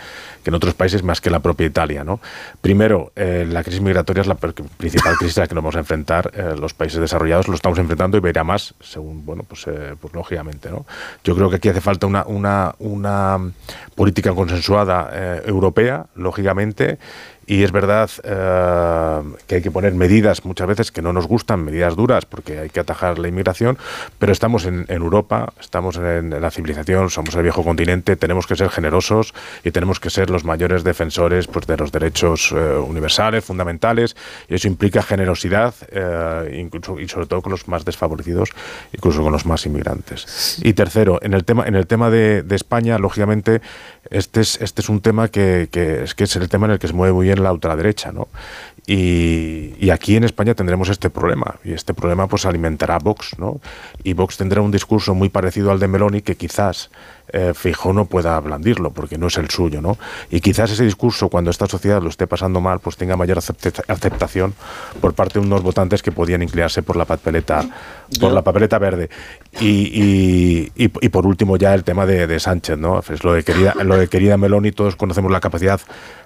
que en otros países, más que la propia Italia, ¿no? Primero, la crisis migratoria es la principal crisis a la que nos vamos a enfrentar eh, los países desarrollados, lo estamos enfrentando y verá más, según, bueno, pues, eh, pues lógicamente. ¿no? Yo creo que aquí hace falta una, una, una política consensuada eh, europea, lógicamente, y es verdad eh, que hay que poner medidas muchas veces que no nos gustan, medidas duras, porque hay que atajar la inmigración, pero estamos en, Europa, estamos en, la civilización, somos el viejo continente, tenemos que ser generosos y tenemos que ser los mayores defensores pues, de los derechos eh, universales, fundamentales, y eso implica generosidad, eh, incluso, y sobre todo con los más desfavorecidos, incluso con los más inmigrantes. Y tercero, en el tema, en el tema de, España, lógicamente, este es, este es un tema que, que, es, que es el tema en el que se mueve muy bien la ultraderecha, ¿no? Y, aquí en España tendremos este problema, y este problema pues alimentará Vox, ¿no? Y Vox tendrá un discurso muy parecido al de Meloni que quizás eh, no pueda blandirlo, porque no es el suyo, ¿no? Y quizás ese discurso, cuando esta sociedad lo esté pasando mal, pues tenga mayor aceptación por parte de unos votantes que podían inclinarse por la papeleta, por la papeleta verde. Y, y, por último ya el tema de, de Sánchez, ¿no? Es lo de querida, lo de querida Meloni, todos conocemos la capacidad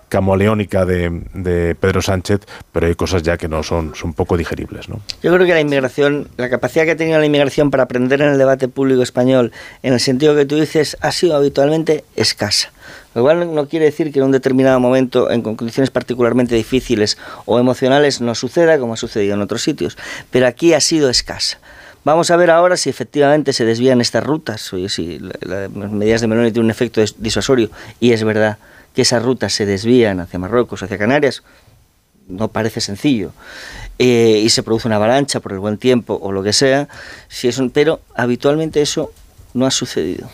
camaleónica de, de, Pedro Sánchez, pero hay cosas ya que no son, son poco digeribles. ¿no?
Yo creo que la inmigración, la capacidad que ha tenido la inmigración para aprender en el debate público español, en el sentido que tú dices, ha sido habitualmente escasa. Lo cual no quiere decir que en un determinado momento, en condiciones particularmente difíciles o emocionales, no suceda como ha sucedido en otros sitios, pero aquí ha sido escasa. Vamos a ver ahora si efectivamente se desvían estas rutas, o si las medidas de Meloni tienen un efecto disuasorio, y es verdad que esas rutas se desvían hacia Marruecos, hacia Canarias, no parece sencillo. Eh, y se produce una avalancha por el buen tiempo o lo que sea, si es un, pero habitualmente eso no ha sucedido.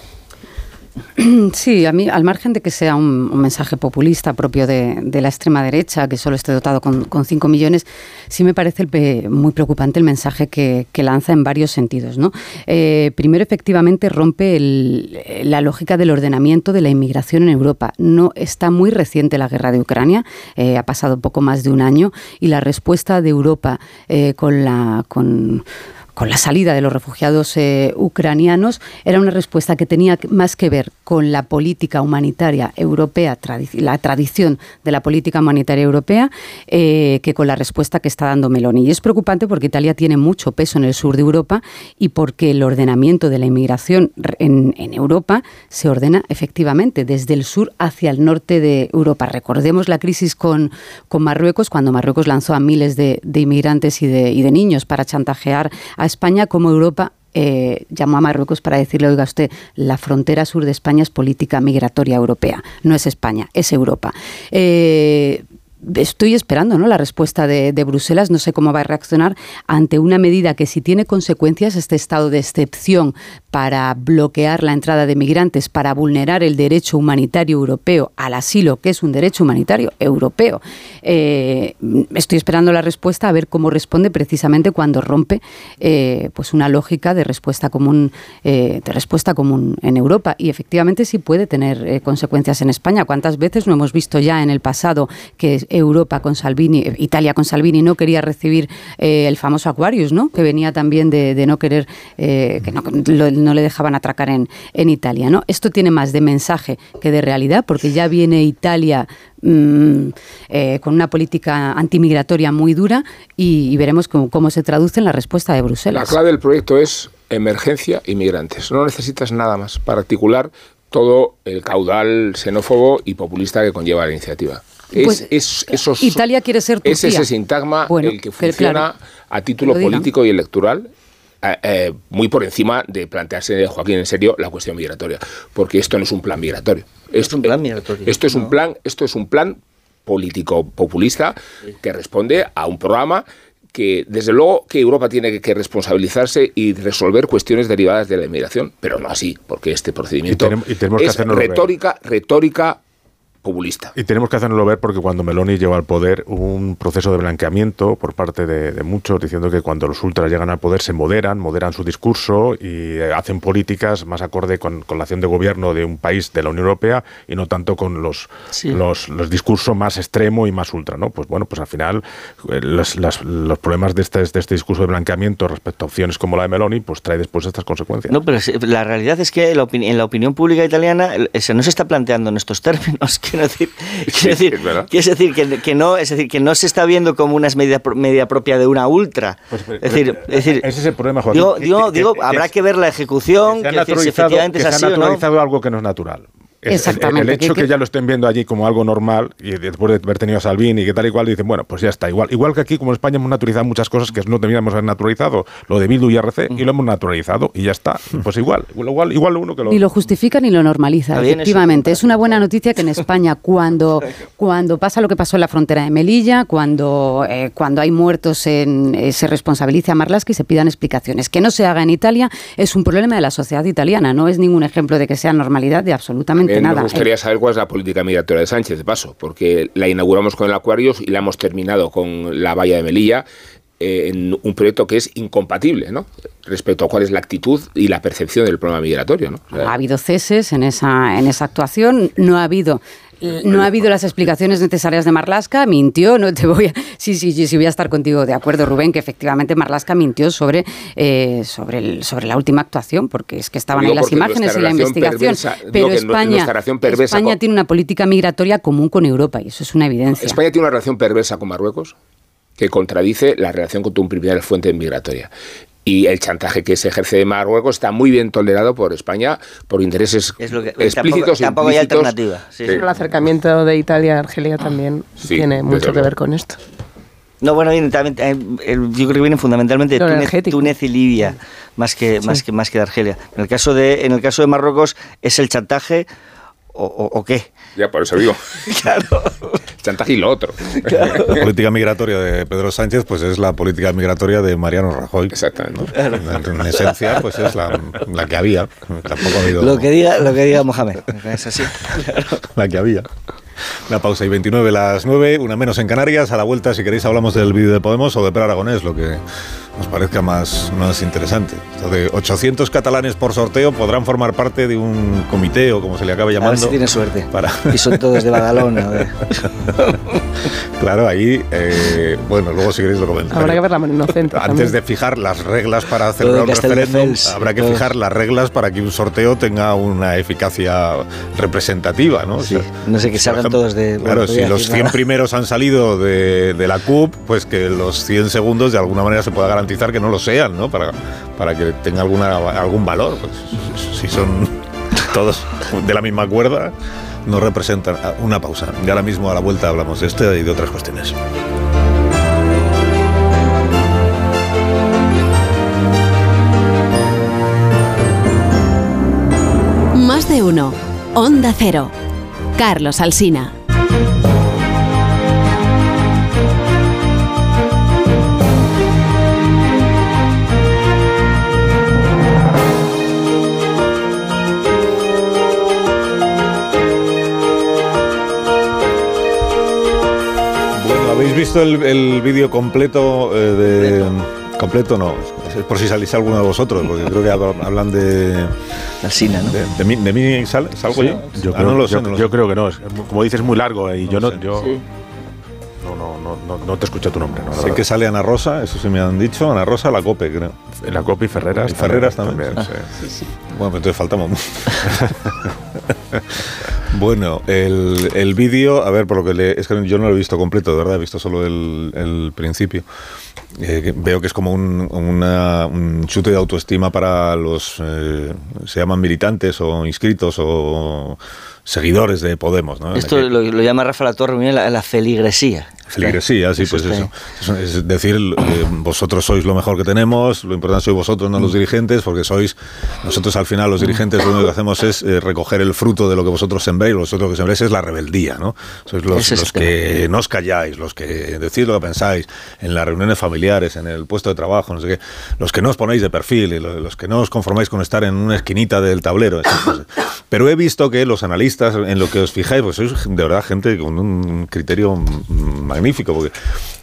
Sí, a mí, al margen de que sea un, mensaje populista propio de, la extrema derecha, que solo esté dotado con, con 5 millones, sí me parece muy preocupante el mensaje que, lanza en varios sentidos. ¿no? Eh, primero, efectivamente, rompe la lógica del ordenamiento de la inmigración en Europa. No está muy reciente la guerra de Ucrania, eh, ha pasado poco más de un año, y la respuesta de Europa eh, con la con con la salida de los refugiados eh, ucranianos era una respuesta que tenía más que ver con la política humanitaria europea, la tradición de la política humanitaria europea, eh, que con la respuesta que está dando Meloni. Y es preocupante porque Italia tiene mucho peso en el sur de Europa y porque el ordenamiento de la inmigración en, Europa se ordena efectivamente desde el sur hacia el norte de Europa. Recordemos la crisis con, con Marruecos, cuando Marruecos lanzó a miles de, inmigrantes y de, y de niños para chantajear a España como Europa eh, llamó a Marruecos para decirle, oiga usted, la frontera sur de España es política migratoria europea, no es España, es Europa. Eh, estoy esperando ¿no? la respuesta de, Bruselas. No sé cómo va a reaccionar ante una medida que si tiene consecuencias, este estado de excepción para bloquear la entrada de migrantes, para vulnerar el derecho humanitario europeo al asilo, que es un derecho humanitario europeo. Eh, estoy esperando la respuesta a ver cómo responde precisamente cuando rompe eh, pues una lógica de respuesta común, eh, de respuesta común en Europa. Y efectivamente sí puede tener consecuencias en España. ¿Cuántas veces no hemos visto ya en el pasado que Europa con Salvini, Italia con Salvini no quería recibir el famoso Aquarius, ¿no? que venía también de, no querer, que no, no le dejaban atracar en, en Italia. ¿no? Esto tiene más de mensaje que de realidad, porque ya viene Italia mm, eh, con una política antimigratoria muy dura y, veremos cómo, cómo, se traduce en la respuesta de Bruselas.
La clave del proyecto es emergencia inmigrantes. No necesitas nada más para articular todo el caudal xenófobo y populista que conlleva la iniciativa.
Pues, es, esos, Italia quiere ser Turquía.
Es ese sintagma el que funciona a título político y electoral eh, eh, muy por encima de plantearse, Joaquín, en serio, la cuestión migratoria. Porque esto no es un plan migratorio.
Esto, es un plan migratorio.
Esto es un plan, esto es un plan político populista que responde a un programa que desde luego que Europa tiene que responsabilizarse y resolver cuestiones derivadas de la inmigración, pero no así, porque este procedimiento es retórica, retórica populista.
Y tenemos que hacerlo ver porque cuando Meloni llegó al poder hubo un proceso de blanqueamiento por parte de, muchos diciendo que cuando los ultras llegan al poder se moderan, moderan su discurso y eh, hacen políticas más acorde con, la acción de gobierno de un país de la Unión Europea y no tanto con los, los, discursos más extremo y más ultra. ¿no? Pues bueno, pues al final eh, los, problemas de este, de este discurso de blanqueamiento respecto a opciones como la de Meloni pues trae después estas consecuencias.
No, pero la realidad es que en la opinión pública italiana se no se está planteando en estos términos quiero decir, decir, que, no, es decir, que no se está viendo como una media, media propia de una ultra. Pues, es, decir,
ese es el problema, Joaquín.
Digo, digo, habrá que ver la ejecución, que,
se efectivamente es así, naturalizado algo que no es natural. Exactamente. El, hecho que, ya lo estén viendo allí como algo normal y después de haber tenido a Salvini y que tal y cual, dicen, bueno, pues ya está. Igual igual que aquí, como en España, hemos naturalizado muchas cosas que no teníamos haber naturalizado, lo de Bildu y RC, y lo hemos naturalizado y ya está. Pues igual, igual, igual uno que lo...
Ni lo justifica ni lo normaliza, efectivamente. Es una buena noticia que en España, cuando, cuando pasa lo que pasó en la frontera de Melilla, cuando, eh, cuando hay muertos, en, eh, se responsabilice a Marlaska y se pidan explicaciones. Que no se haga en Italia es un problema de la sociedad italiana, no es ningún ejemplo de que sea normalidad de absolutamente
me gustaría saber cuál es la política migratoria de Sánchez, de paso, porque la inauguramos con el Aquarius y la hemos terminado con la valla de Melilla eh, en un proyecto que es incompatible, ¿no? Respecto a cuál es la actitud y la percepción del problema migratorio, ¿no?
ha habido ceses en esa, en esa actuación, no ha habido no ha habido las explicaciones necesarias de Marlasca, mintió, no te voy a... Sí, sí, sí, sí voy a estar contigo de acuerdo, Rubén, que efectivamente Marlasca mintió sobre, eh, sobre, el, sobre la última actuación, porque es que estaban ahí las imágenes y la investigación. pero España, España tiene una política migratoria común con Europa y eso es una evidencia.
España tiene una relación perversa con Marruecos que contradice la relación con tu primera fuente migratoria y el chantaje que se ejerce de Marruecos está muy bien tolerado por España por intereses explícitos
tampoco, hay alternativa.
El acercamiento de Italia a Argelia también tiene mucho que ver con esto.
No, bueno, eh, yo creo que viene fundamentalmente de Túnez, y Libia, más que, más, que, más que de Argelia. En el, caso de, en el caso de Marruecos, ¿es el chantaje o, o qué?
Ya, por eso digo. claro. Chantaje y lo otro.
La política migratoria de Pedro Sánchez, pues es la política migratoria de Mariano Rajoy.
Exactamente.
En, esencia, pues es la, que había. Tampoco ha habido...
Lo que diga, lo que diga Mohamed. Es así.
La que había. Una pausa y 29 las 9, una menos en Canarias. A la vuelta, si queréis, hablamos del vídeo de Podemos o de Per Aragonés, lo que nos parezca más, más interesante. de 800 catalanes por sorteo podrán formar parte de un comité o como se le acabe llamando. A ver
si tiene suerte. Y son todos de Badalona.
claro, ahí, eh, bueno, luego si queréis lo comentamos.
Habrá que ver la mano inocente.
Antes de fijar las reglas para celebrar un referéndum, habrá que fijar las reglas para que un sorteo tenga una eficacia representativa, ¿no?
no sé que salgan todos de...
Claro, si los 100 primeros han salido de, de la CUP, pues que los 100 segundos de alguna manera se pueda garantizar que no lo sean, ¿no? Para, para que tenga alguna, algún valor. Pues, si son todos de la misma cuerda, no representan una pausa. Y ahora mismo a la vuelta hablamos de este y de otras cuestiones.
Más de uno. Onda Cero. Carlos Alsina.
¿Habéis visto el, vídeo completo eh, de... Completo no, por si salís alguno de vosotros, porque creo que hablan de...
Alcina, ¿no?
De, mí, de mí salgo yo.
Yo, ah, creo, no yo, yo creo que no. Como dices, es muy largo y yo no... Yo, no, no, no, no, te escucho tu nombre. No,
sé que sale Ana Rosa, eso sí me han dicho. Ana Rosa, la COPE, creo.
La COPE y Ferreras.
Y Ferreras también. sí. Bueno, pues entonces faltamos. bueno, el, el vídeo, a ver, por lo que le, es que yo no lo he visto completo, de verdad, he visto solo el, el principio. Eh, veo que es como un, un, chute de autoestima para los, eh, se llaman militantes o inscritos o seguidores de Podemos. ¿no?
Esto lo, llama Rafa La Torre la, la feligresía.
Feligresía, sí, pues eso. Es decir, eh, vosotros sois lo mejor que tenemos, lo importante sois vosotros, no los dirigentes, porque sois, nosotros al final los dirigentes lo único que hacemos es eh, recoger el fruto de lo que vosotros sembréis, lo que sembréis es la rebeldía, ¿no? Sois los, los que no os calláis, los que decís lo que pensáis, en las reuniones familiares, en el puesto de trabajo, no sé qué, los que no os ponéis de perfil, los que no os conformáis con estar en una esquinita del tablero. Pero he visto que los analistas, en lo que os fijáis, pues sois de verdad gente con un criterio magnífico, porque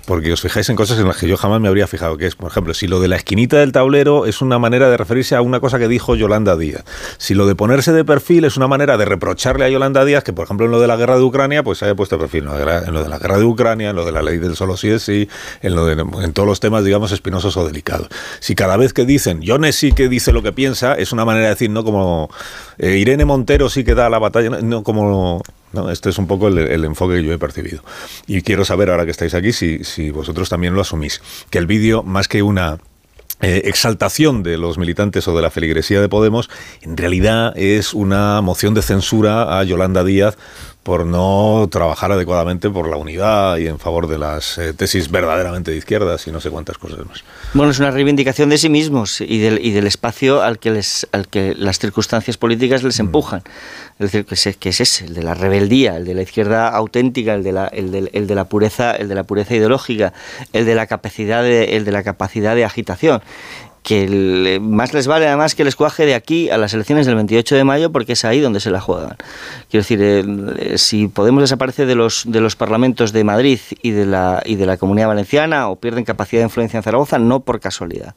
porque os fijáis en cosas en las que yo jamás me habría fijado, que es, por ejemplo, si lo de la esquinita del tablero es una manera de referirse a una cosa que dijo Yolanda Díaz, si lo de ponerse de perfil es una manera de reprocharle a Yolanda Díaz que, por ejemplo, en lo de la guerra de Ucrania, pues haya puesto perfil, en lo de la guerra de Ucrania, en lo de la ley del solo sí es sí, en, lo de, en todos los temas, digamos, espinosos o delicados. Si cada vez que dicen, Yone sí que dice lo que piensa, es una manera de decir, no como eh, Irene Montero sí que da la batalla, no como ¿no? Este es un poco el, enfoque que yo he percibido. Y quiero saber, ahora que estáis aquí, si, si vosotros también lo asumís. Que el vídeo, más que una eh, exaltación de los militantes o de la feligresía de Podemos, en realidad es una moción de censura a Yolanda Díaz por no trabajar adecuadamente por la unidad y en favor de las eh, tesis verdaderamente de izquierdas y no sé cuántas cosas más.
Bueno, es una reivindicación de sí mismos y del, y del espacio al que, les, al que las circunstancias políticas les mm. empujan. Es decir, que es, que es ese, el de la rebeldía, el de la izquierda auténtica, el de la, el de, el de la pureza, el de la pureza ideológica, el de la capacidad de, el de la capacidad de agitación que más les vale además que les cuaje de aquí a las elecciones del 28 de mayo porque es ahí donde se la juegan. Quiero decir, eh, si Podemos desaparecer de los, de los parlamentos de Madrid y de, la, y de la Comunidad Valenciana o pierden capacidad de influencia en Zaragoza, no por casualidad.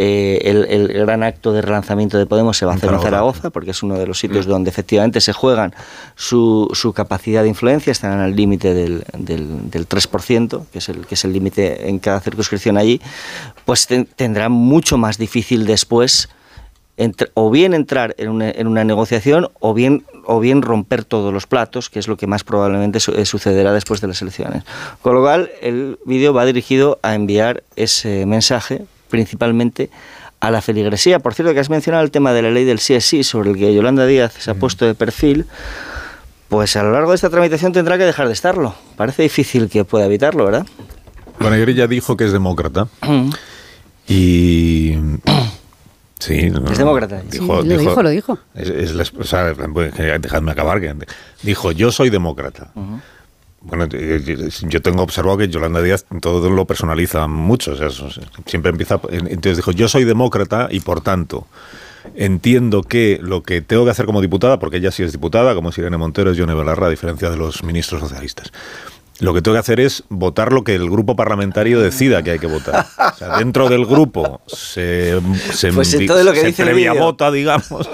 Eh, el, gran acto de relanzamiento de Podemos se va a hacer en Zaragoza, porque es uno de los sitios mm. donde efectivamente se juegan su, su capacidad de influencia, están al límite del, del, del, 3%, que es el que es el límite en cada circunscripción allí, pues tendrá mucho más difícil después o bien entrar en una, en una, negociación o bien, o bien romper todos los platos, que es lo que más probablemente eh, sucederá después de las elecciones. Con lo cual, el vídeo va dirigido a enviar ese mensaje principalmente a la feligresía. Por cierto, que has mencionado el tema de la ley del sí sí, sobre el que Yolanda Díaz se ha puesto de perfil, pues a lo largo de esta tramitación tendrá que dejar de estarlo. Parece difícil que pueda evitarlo, ¿verdad?
Bueno, ya dijo que es demócrata. y Sí,
es demócrata.
Dijo, lo dijo, lo dijo.
o sea, dejadme acabar. dijo, yo soy demócrata. Bueno, yo tengo observado que Yolanda Díaz todo lo personaliza mucho. Siempre empieza. Entonces dijo: Yo soy demócrata y por tanto entiendo que lo que tengo que hacer como diputada, porque ella sí es diputada, como es Irene Montero, es Yone Belarra, a diferencia de los ministros socialistas. Lo que tengo que hacer es votar lo que el grupo parlamentario decida que hay que votar. O sea, dentro del grupo se, se,
pues lo que dice
previa vota, digamos,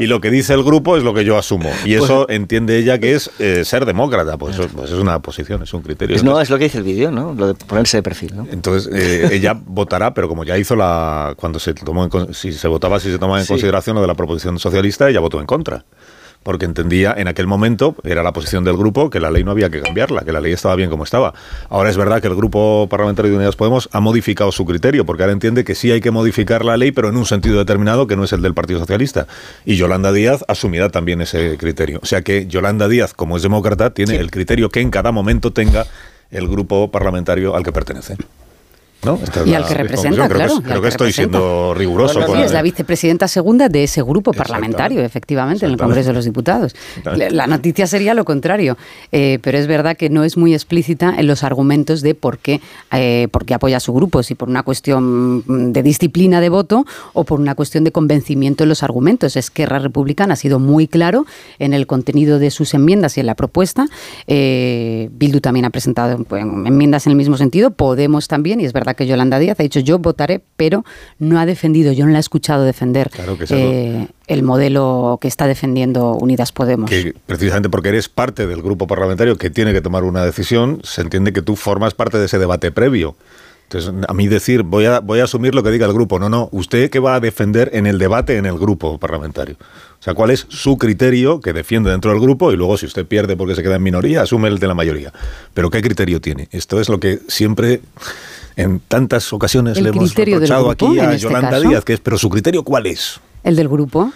y lo que dice el grupo es lo que yo asumo. Y pues eso entiende ella que es eh, ser demócrata. Pues, pues, es una posición, es un criterio.
no, es lo que dice el vídeo, ¿no? Lo de ponerse de perfil, ¿no?
Entonces, eh, ella votará, pero como ya hizo la. Cuando se tomó si se votaba, si se tomaba en consideración lo de la proposición socialista, ella votó en contra porque entendía en aquel momento, era la posición del grupo, que la ley no había que cambiarla, que la ley estaba bien como estaba. Ahora es verdad que el Grupo Parlamentario de Unidas Podemos ha modificado su criterio, porque ahora entiende que sí hay que modificar la ley, pero en un sentido determinado que no es el del Partido Socialista. Y Yolanda Díaz asumirá también ese criterio. O sea que Yolanda Díaz, como es demócrata, tiene el criterio que en cada momento tenga el grupo parlamentario al que pertenece
y al que representa, claro.
Creo que, estoy siendo riguroso.
sí, es la vicepresidenta segunda de ese grupo parlamentario, efectivamente, en el Congreso de los Diputados. La noticia sería lo contrario, eh, pero es verdad que no es muy explícita en los argumentos de por qué, eh, por qué apoya a su grupo, si por una cuestión de disciplina de voto o por una cuestión de convencimiento en los argumentos. Esquerra Republicana ha sido muy claro en el contenido de sus enmiendas y en la propuesta. Eh, Bildu también ha presentado pues, enmiendas en el mismo sentido, Podemos también, y es verdad que Yolanda Díaz ha dicho yo votaré, pero no ha defendido, yo no la he escuchado defender eh, el modelo que está defendiendo Unidas Podemos.
Que precisamente porque eres parte del grupo parlamentario que tiene que tomar una decisión, se entiende que tú formas parte de ese debate previo. Entonces, a mí decir, voy a, voy a asumir lo que diga el grupo. No, no, usted qué va a defender en el debate en el grupo parlamentario. O sea, ¿cuál es su criterio que defiende dentro del grupo? Y luego, si usted pierde porque se queda en minoría, asume el de la mayoría. Pero ¿qué criterio tiene? Esto es lo que siempre en tantas ocasiones le hemos reprochado aquí a este Yolanda Díaz, que es, pero su criterio ¿cuál es?
¿El del grupo?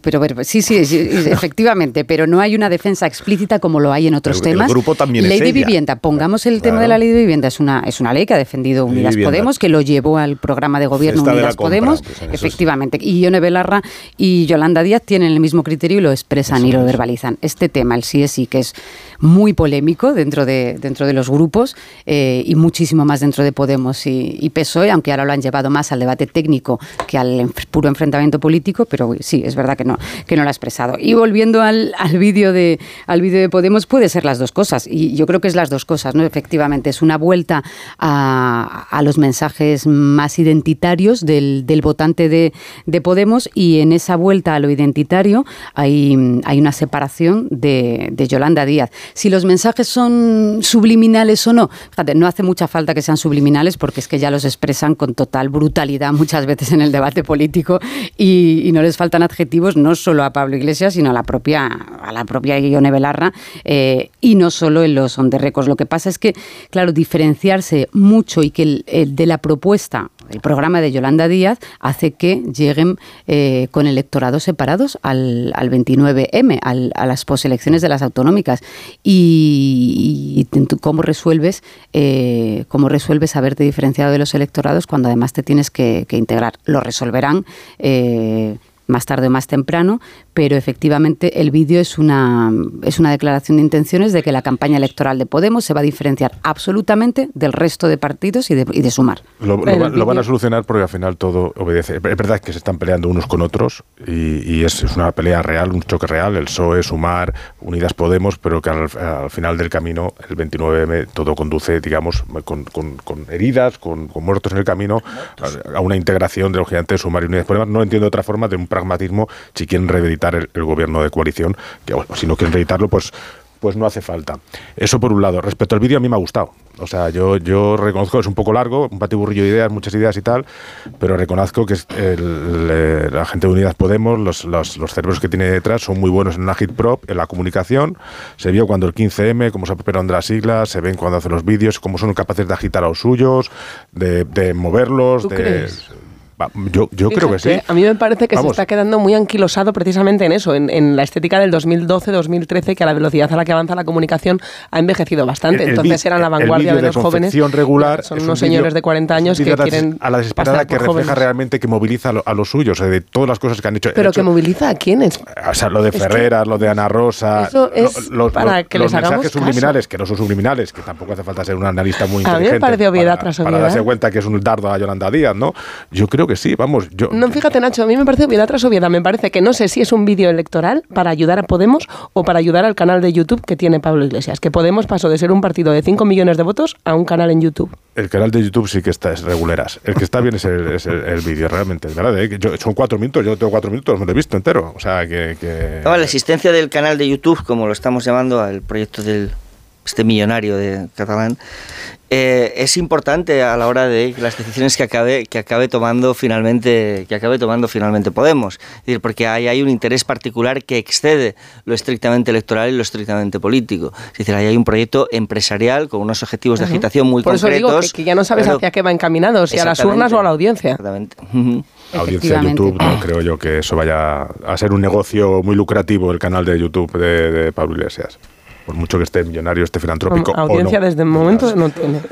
Pero, sí, sí, efectivamente, pero no hay una defensa explícita como lo hay en otros temas.
El grupo también
ley
de
vivienda, pongamos el tema de la ley de vivienda, es una, es una ley que ha defendido Unidas Podemos, que lo llevó al programa de gobierno Unidas Podemos, pues efectivamente. Y Ione Belarra y Yolanda Díaz tienen el mismo criterio y lo expresan y lo verbalizan. Este tema, el sí es sí, que es muy polémico dentro de, dentro de los grupos eh, y muchísimo más dentro de Podemos y, y, PSOE, aunque ahora lo han llevado más al debate técnico que al puro enfrentamiento político, pero sí, es verdad que no, que no lo ha expresado. Y volviendo al, al vídeo de, al vídeo de Podemos, puede ser las dos cosas, y yo creo que es las dos cosas, ¿no? Efectivamente, es una vuelta a, a los mensajes más identitarios del, del votante de, de, Podemos, y en esa vuelta a lo identitario hay, hay una separación de, de Yolanda Díaz. Si los mensajes son subliminales o no, no hace mucha falta que sean subliminales porque es que ya los expresan con total brutalidad muchas veces en el debate político y, no les faltan adjetivos no solo a Pablo Iglesias, sino a la propia, a la propia Ione Belarra eh, y no solo en los on Lo que pasa es que, claro, diferenciarse mucho y que de la propuesta el programa de Yolanda Díaz hace que lleguen eh, con electorados separados al, 29M, a las poselecciones de las autonómicas. Y, cómo resuelves eh, cómo resuelves haberte diferenciado de los electorados cuando además te tienes que, integrar. Lo resolverán. Más tarde o más temprano, pero efectivamente el vídeo es una, es una declaración de intenciones de que la campaña electoral de Podemos se va a diferenciar absolutamente del resto de partidos y de, y de sumar.
Lo, van a solucionar porque al final todo obedece. Es verdad que se están peleando unos con otros y, es, una pelea real, un choque real, el PSOE, Sumar, Unidas Podemos, pero que al, final del camino, el 29M, todo conduce, digamos, con, con, heridas, con, muertos en el camino, a, una integración de los gigantes Sumar y Unidas Podemos. No entiendo otra forma de un pragmatismo si quieren reeditar el, gobierno de coalición, que bueno, si no quieren reeditarlo, pues pues no hace falta. Eso por un lado. Respecto al vídeo, a mí me ha gustado. O sea, yo, yo reconozco, es un poco largo, un patiburrillo de ideas, muchas ideas y tal, pero reconozco que la gente de Unidas Podemos, los, los, los, cerebros que tiene detrás son muy buenos en la hit prop, en la comunicación. Se vio cuando el 15M, cómo se apropiaron de las siglas, se ven cuando hacen los vídeos, cómo son capaces de agitar a los suyos, de, de moverlos, de... Yo, yo creo que sí.
A mí me parece que se está quedando muy anquilosado precisamente en eso, en, la estética del 2012-2013, que a la velocidad a la que avanza la comunicación ha envejecido bastante. Entonces eran la vanguardia de, los jóvenes.
regular
son unos señores de 40 años que quieren.
A la desesperada que refleja realmente que moviliza a, los suyos, de todas las cosas que han hecho.
Pero que moviliza a quiénes.
O sea, lo de Ferreras, lo de Ana Rosa.
los, para que
los
mensajes
subliminales, que no son subliminales, que tampoco hace falta ser un analista muy inteligente. A mí me
parece obviedad tras obviedad.
Para darse cuenta que es un dardo a Yolanda Díaz, ¿no? Yo creo que sí, vamos. Yo,
no, fíjate, Nacho, a mí me parece obviedad tras obviedad. Me parece que no sé si es un vídeo electoral para ayudar a Podemos o para ayudar al canal de YouTube que tiene Pablo Iglesias. Que Podemos pasó de ser un partido de 5 millones de votos a un canal en YouTube.
El canal de YouTube sí que está, es reguleras. El que está bien es el, vídeo, realmente. ¿verdad? ¿eh? son cuatro minutos, yo tengo cuatro minutos, me lo he visto entero. O sea, que... que...
la existencia del canal de YouTube, como lo estamos llamando al proyecto del este millonario de catalán, eh, es importante a la hora de las decisiones que acabe, que acabe tomando finalmente, que acabe tomando finalmente Podemos. Es decir, porque hay, hay un interés particular que excede lo estrictamente electoral y lo estrictamente político. Es decir, ahí hay un proyecto empresarial con unos objetivos de agitación muy
Por
concretos.
Eso digo que, ya no sabes hacia qué va encaminado, si a las urnas o a la audiencia.
Exactamente.
Audiencia de YouTube, no creo yo que eso vaya a ser un negocio muy lucrativo el canal de YouTube de, de Pablo Iglesias por mucho que esté millonario, esté filantrópico.
Audiencia desde el momento no tiene.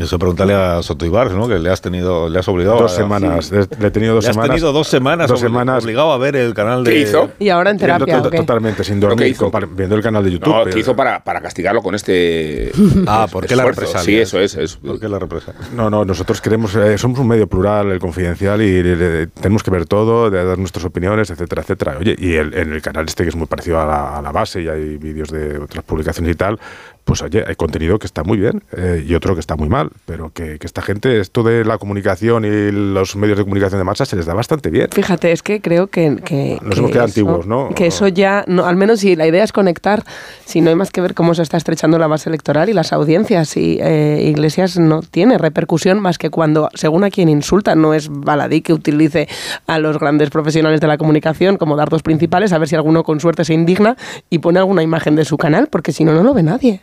Eso pregúntale a Soto Ibarz, ¿no? Que le has tenido, le has obligado
dos semanas. Le he tenido dos
le
semanas.
Has tenido dos semanas.
Dos semanas.
Obligado a ver el canal de.
¿Qué hizo?
Y ahora en terapia.
Totalmente, sin dormir, viendo el canal de YouTube.
No, ¿qué hizo para, para castigarlo con este.
ah, ¿por qué la represalia?
Sí, eso es. es.
¿Por qué la represalia?
No, no, nosotros queremos. Eh, somos un medio plural, el confidencial, y tenemos que ver todo, de dar nuestras opiniones, etcétera, etcétera. Oye, y el, en el canal este, que es muy parecido a la, a la base, y hay vídeos de otras publicaciones y tal, pues oye, hay contenido que está muy bien eh, y otro que está muy mal, pero que, esta gente, esto de la comunicación y los medios de comunicación de masa se les da bastante bien.
Fíjate, es que creo que... que
Nos hemos quedado antiguos, ¿no?
Que eso ya, no, al menos si la idea es conectar, si no hay más que ver cómo se está estrechando la base electoral y las audiencias, y eh, Iglesias no tiene repercusión más que cuando, según a quien insulta, no es baladí que utilice a los grandes profesionales de la comunicación como dardos principales, a ver si alguno con suerte se indigna y pone alguna imagen de su canal, porque si no, no lo ve nadie.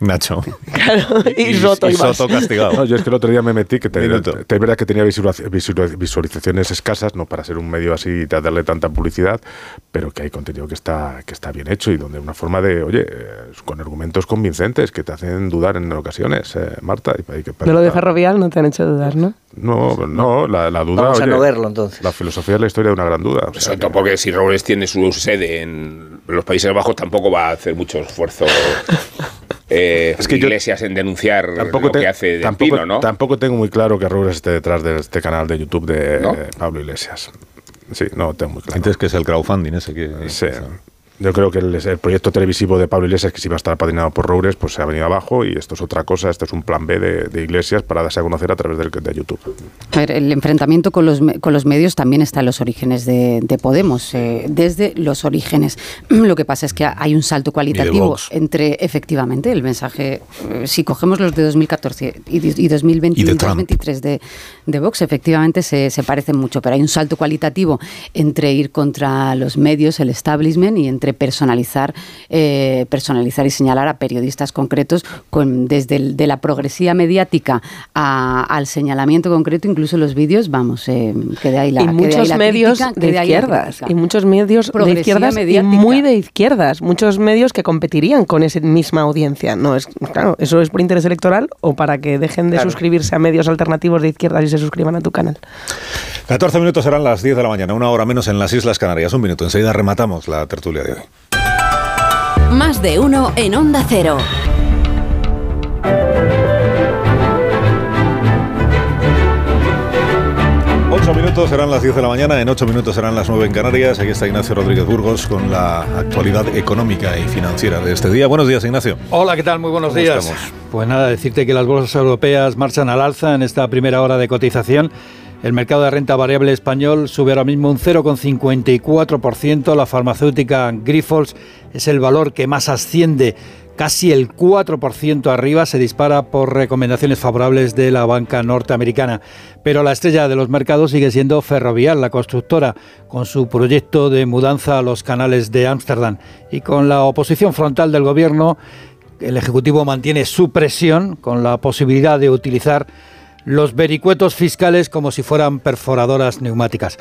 Nacho.
Claro, y, Soto,
castigado.
No, yo es que el otro día me metí, que te, es verdad que tenía visualizaciones escasas, no para ser un medio así y darle tanta publicidad, pero que hay contenido que está, que está bien hecho y donde una forma de, oye, eh, con argumentos convincentes que te hacen dudar en ocasiones, eh, Marta. Y,
que de lo de Ferrovial no te han hecho dudar, ¿no?
No, no, la, duda.
Vamos a no verlo entonces.
La filosofía es la historia de una gran duda.
O porque si Robles tiene su sede en los Países Bajos, tampoco va a hacer mucho esfuerzo. Eh, es que Iglesias en denunciar lo que hace de
tampoco,
¿no?
Tampoco tengo muy claro que Robles esté detrás de este canal de YouTube de Pablo Iglesias. Sí, no tengo muy claro.
Sientes que es el crowdfunding ese que...
Sí. Yo creo que el, proyecto televisivo de Pablo Iglesias, que sí iba a estar apadrinado por Roures, pues se ha venido abajo y esto es otra cosa, esto es un plan B de, Iglesias para darse a conocer a través de YouTube.
A ver, el enfrentamiento con los, con los medios también está en los orígenes de, Podemos, eh, desde los orígenes. Lo que pasa es que hay un salto cualitativo entre, efectivamente, el mensaje, eh, si cogemos los de 2014 y, 2020, y 2023 de, de Vox, efectivamente se, se parecen mucho, pero hay un salto cualitativo entre ir contra los medios, el establishment y entre personalizar, eh, personalizar y señalar a periodistas concretos con, desde de la progresía mediática al señalamiento concreto, incluso los vídeos, vamos, eh, que de ahí la
Y muchos medios de izquierdas, y muchos medios de izquierdas y muy de izquierdas, muchos medios que competirían con esa misma audiencia. No es claro, eso es por interés electoral o para que dejen de suscribirse a medios alternativos de izquierdas y se suscriban a tu canal.
14 minutos serán las 10 de la mañana, una hora menos en las Islas Canarias. Un minuto, enseguida rematamos la tertulia de
más de uno en Onda Cero.
Ocho minutos serán las 10 de la mañana, en ocho minutos serán las 9 en Canarias. Aquí está Ignacio Rodríguez Burgos con la actualidad económica y financiera de este día. Buenos días, Ignacio.
Hola, ¿qué tal? Muy buenos días. Pues nada, decirte que las bolsas europeas marchan al alza en esta primera hora de cotización. El mercado de renta variable español sube ahora mismo un 0,54%. La farmacéutica Grifols es el valor que más asciende casi el 4% arriba, se dispara por recomendaciones favorables de la banca norteamericana. Pero la estrella de los mercados sigue siendo Ferrovial, la constructora, con su proyecto de mudanza a los canales de Ámsterdam. Y con la oposición frontal del gobierno, el Ejecutivo mantiene su presión con la posibilidad de utilizar los vericuetos fiscales como si fueran perforadoras neumáticas.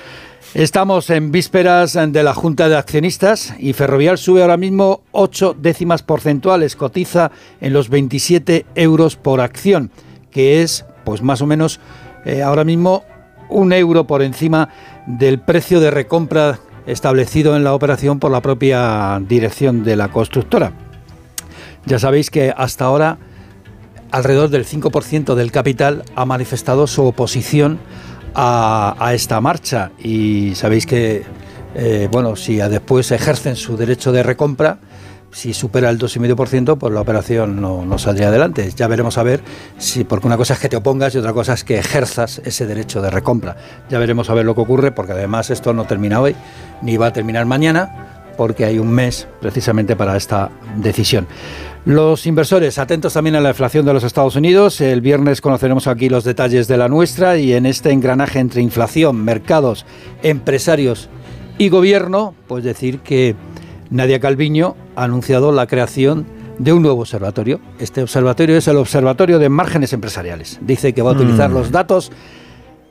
Estamos en vísperas de la Junta de Accionistas y Ferrovial sube ahora mismo 8 décimas porcentuales, cotiza en los 27 euros por acción, que es pues más o menos eh, ahora mismo un euro por encima del precio de recompra establecido en la operación por la propia dirección de la constructora. Ya sabéis que hasta ahora alrededor del 5% del capital ha manifestado su oposición a, esta marcha y sabéis que, eh, bueno, si después ejercen su derecho de recompra, si supera el 2,5%, pues la operación no, saldría adelante. Ya veremos a ver si, porque una cosa es que te opongas y otra cosa es que ejerzas ese derecho de recompra. Ya veremos a ver lo que ocurre, porque además esto no termina hoy, ni va a terminar mañana, porque hay un mes precisamente para esta decisión. Los inversores, atentos también a la inflación de los Estados Unidos. El viernes conoceremos aquí los detalles de la nuestra y en este engranaje entre inflación, mercados, empresarios y gobierno, pues decir que Nadia Calviño ha anunciado la creación de un nuevo observatorio. Este observatorio es el Observatorio de Márgenes Empresariales. Dice que va a utilizar mm. los datos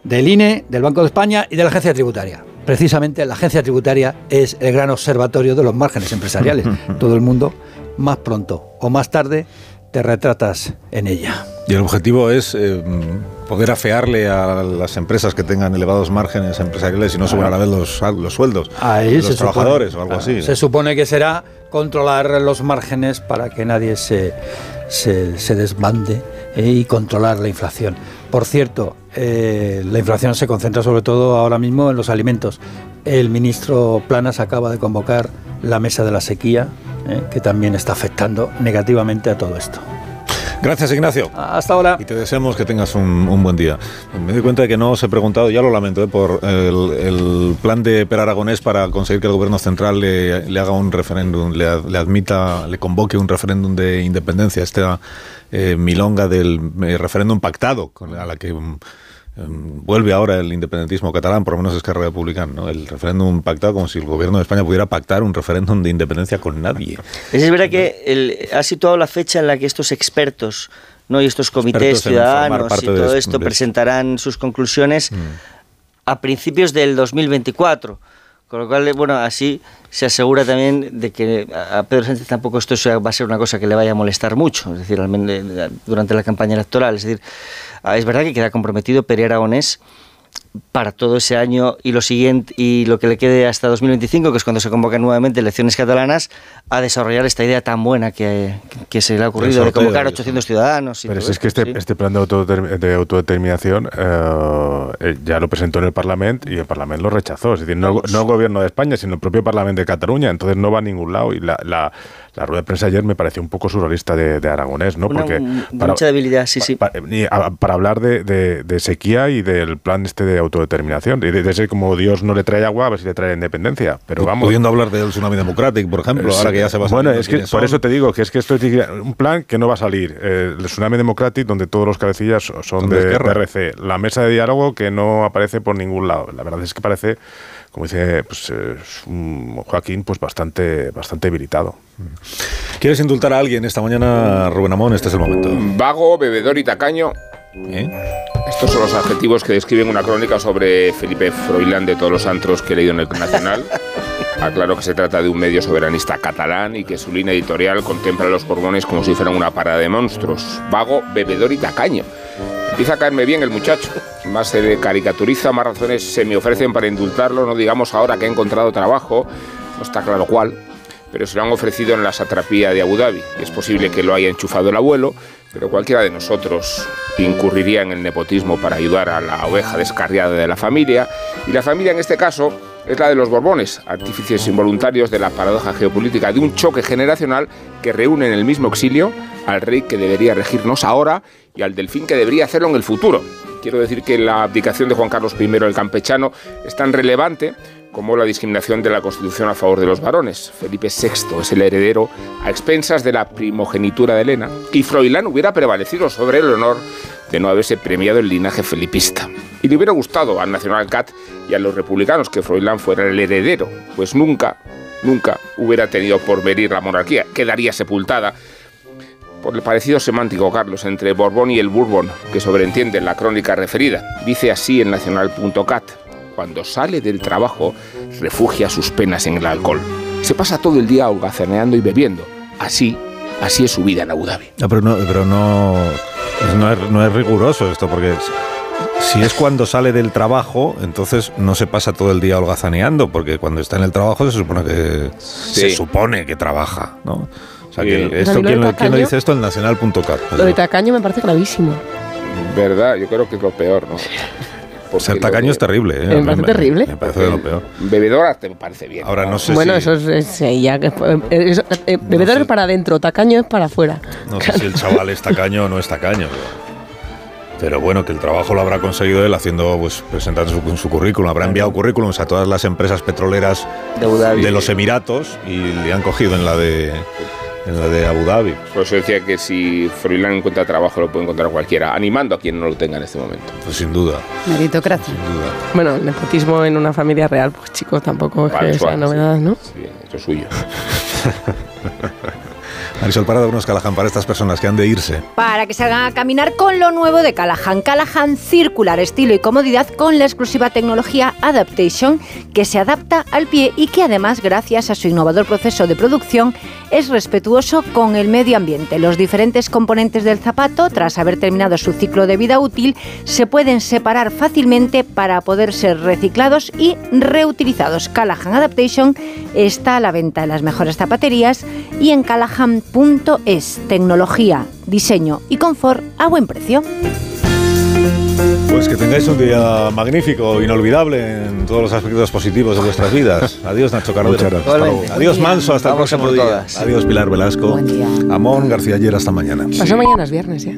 del INE, del Banco de España y de la Agencia Tributaria. Precisamente la Agencia Tributaria es el gran observatorio de los márgenes empresariales. Todo el mundo más pronto o más tarde te retratas en ella.
Y el objetivo es eh, poder afearle a las empresas que tengan elevados márgenes empresariales y no suban a la vez los, los sueldos de los trabajadores o algo así.
Se supone que será controlar los márgenes para que nadie se, se, desbande eh, y controlar la inflación. Por cierto, eh, la inflación se concentra sobre todo ahora mismo en los alimentos. El ministro Planas acaba de convocar la mesa de la sequía ¿eh? que también está afectando negativamente a todo esto.
Gracias, Ignacio.
Hasta ahora.
Y te deseamos que tengas un, buen día. Me doy cuenta de que no os he preguntado, ya lo lamento, ¿eh? por el, plan de Per Aragonés para conseguir que el gobierno central le, haga un referéndum, le, admita, le convoque un referéndum de independencia. Esta eh, milonga del referéndum pactado, a la que Em, vuelve ahora el independentismo catalán, por lo menos es que republicano, el referéndum pactado como si el gobierno de España pudiera pactar un referéndum de independencia con nadie.
Es verdad que ha situado la fecha en la que estos expertos ¿no? y estos comités ciudadanos y todo esto presentarán sus conclusiones mm. a principios del 2024. Con lo cual, bueno, así se asegura también de que a Pedro Sánchez tampoco esto va a ser una cosa que le vaya a molestar mucho, es decir, durante la campaña electoral. Es decir, Ah, es verdad que queda comprometido Pere Aragonés para todo ese año y lo siguiente y lo que le quede hasta 2025, que es cuando se convocan nuevamente elecciones catalanas, a desarrollar esta idea tan buena que, se le ha ocurrido de convocar 800 ciudadanos.
Pero es que este, este, plan de, de autodeterminación eh, eh, ya lo presentó en el Parlamento y el Parlamento lo rechazó. Es decir, no, no, el gobierno de España, sino el propio Parlamento de Cataluña. Entonces no va a ningún lado y la la rueda de prensa ayer me pareció un poco surrealista de, Aragonés, ¿no?
Porque para, mucha debilidad, sí, sí.
Para, hablar de, sequía y del plan este de autodeterminación, y de, ser como Dios no le trae agua, a ver si le trae independencia. Pero vamos.
Pudiendo hablar del tsunami democrático, por ejemplo, ahora que ya se va a
Bueno, es que por eso te digo que es que esto es un plan que no va a salir. Eh, el tsunami democrático, donde todos los cabecillas son, de, de RC. La mesa de diálogo que no aparece por ningún lado. La verdad es que parece como dice pues, un Joaquín, pues bastante, bastante debilitado.
¿Quieres indultar a alguien esta mañana, Rubén Amón? Este es el momento.
Vago, bebedor y tacaño. ¿Eh? Estos son los adjetivos que describen una crónica sobre Felipe Froilán de todos los antros que he leído en el Nacional. Aclaro que se trata de un medio soberanista catalán y que su línea editorial contempla a los Borbones como si fueran una parada de monstruos. Vago, bebedor y tacaño. Empieza a caerme bien el muchacho. Más se caricaturiza, más razones se me ofrecen para indultarlo. No digamos ahora que ha encontrado trabajo, no está claro cuál, pero se lo han ofrecido en la satrapía de Abu Dhabi. Es posible que lo haya enchufado el abuelo, pero cualquiera de nosotros incurriría en el nepotismo para ayudar a la oveja descarriada de la familia. Y la familia en este caso es la de los Borbones, artífices involuntarios de la paradoja geopolítica de un choque generacional que reúne en el mismo exilio al rey que debería regirnos ahora y al delfín que debería hacerlo en el futuro. Quiero decir que la abdicación de Juan Carlos I el campechano es tan relevante como la discriminación de la Constitución a favor de los varones. Felipe VI es el heredero a expensas de la primogenitura de Elena y Froilán hubiera prevalecido sobre el honor de no haberse premiado el linaje felipista. Y le hubiera gustado al Nacional Cat y a los republicanos que Froilán fuera el heredero, pues nunca, nunca hubiera tenido por venir la monarquía, quedaría sepultada por el parecido semántico, Carlos, entre Borbón y el Bourbon, que sobreentiende en la crónica referida. Dice así en nacional.cat. Cuando sale del trabajo, refugia sus penas en el alcohol. Se pasa todo el día holgazaneando y bebiendo. Así, así es su vida en Abu Dhabi.
No, pero no, pero no, no, es, no es riguroso esto, porque si es cuando sale del trabajo, entonces no se pasa todo el día holgazaneando, porque cuando está en el trabajo se supone que se supone que trabaja, ¿no? O sea, que esto, ¿quién, lo, dice esto? El nacional.cat.
Lo de tacaño me parece gravísimo.
Verdad, yo creo que es lo peor, ¿no?
Ser tacaño es terrible. ¿eh?
Me parece terrible.
Me parece lo peor.
Bebedora te parece bien.
Ahora no sé
Bueno, eso es, ya que eh, bebedor es para adentro, tacaño es para afuera.
No sé si el chaval es tacaño o no es tacaño. Pero bueno, que el trabajo lo habrá conseguido él haciendo, pues presentando su, su currículum. Habrá enviado currículums a todas las empresas petroleras de, de los Emiratos y le han cogido en la de en la de Abu Dhabi.
Por eso decía que si Froilán encuentra trabajo lo puede encontrar cualquiera, animando a quien no lo tenga en este momento.
Pues sin duda.
Meritocracia.
Sin duda.
Bueno, el nepotismo en una familia real, pues chicos, tampoco es que sea novedad, ¿no?
Sí, eso es suyo.
Marisol Parado, unos Callahan para estas personas que han de irse.
Para que salgan a caminar con lo nuevo de Callahan. Callahan Circular, estilo y comodidad con la exclusiva tecnología Adaptation que se adapta al pie y que además, gracias a su innovador proceso de producción, es respetuoso con el medio ambiente. Los diferentes componentes del zapato, tras haber terminado su ciclo de vida útil, se pueden separar fácilmente para poder ser reciclados y reutilizados. Callahan Adaptation está a la venta en las mejores zapaterías y en callahan.es. Tecnología, diseño y confort a buen precio.
Pues que tengáis un día magnífico, inolvidable en todos los aspectos positivos de vuestras vidas. Adiós, Nacho Cardero. Adiós, Manso. Hasta el próximo día. Adiós, Pilar Velasco.
Buen día.
Amón García Ayer. Hasta mañana.
Pasó mañana es viernes ya.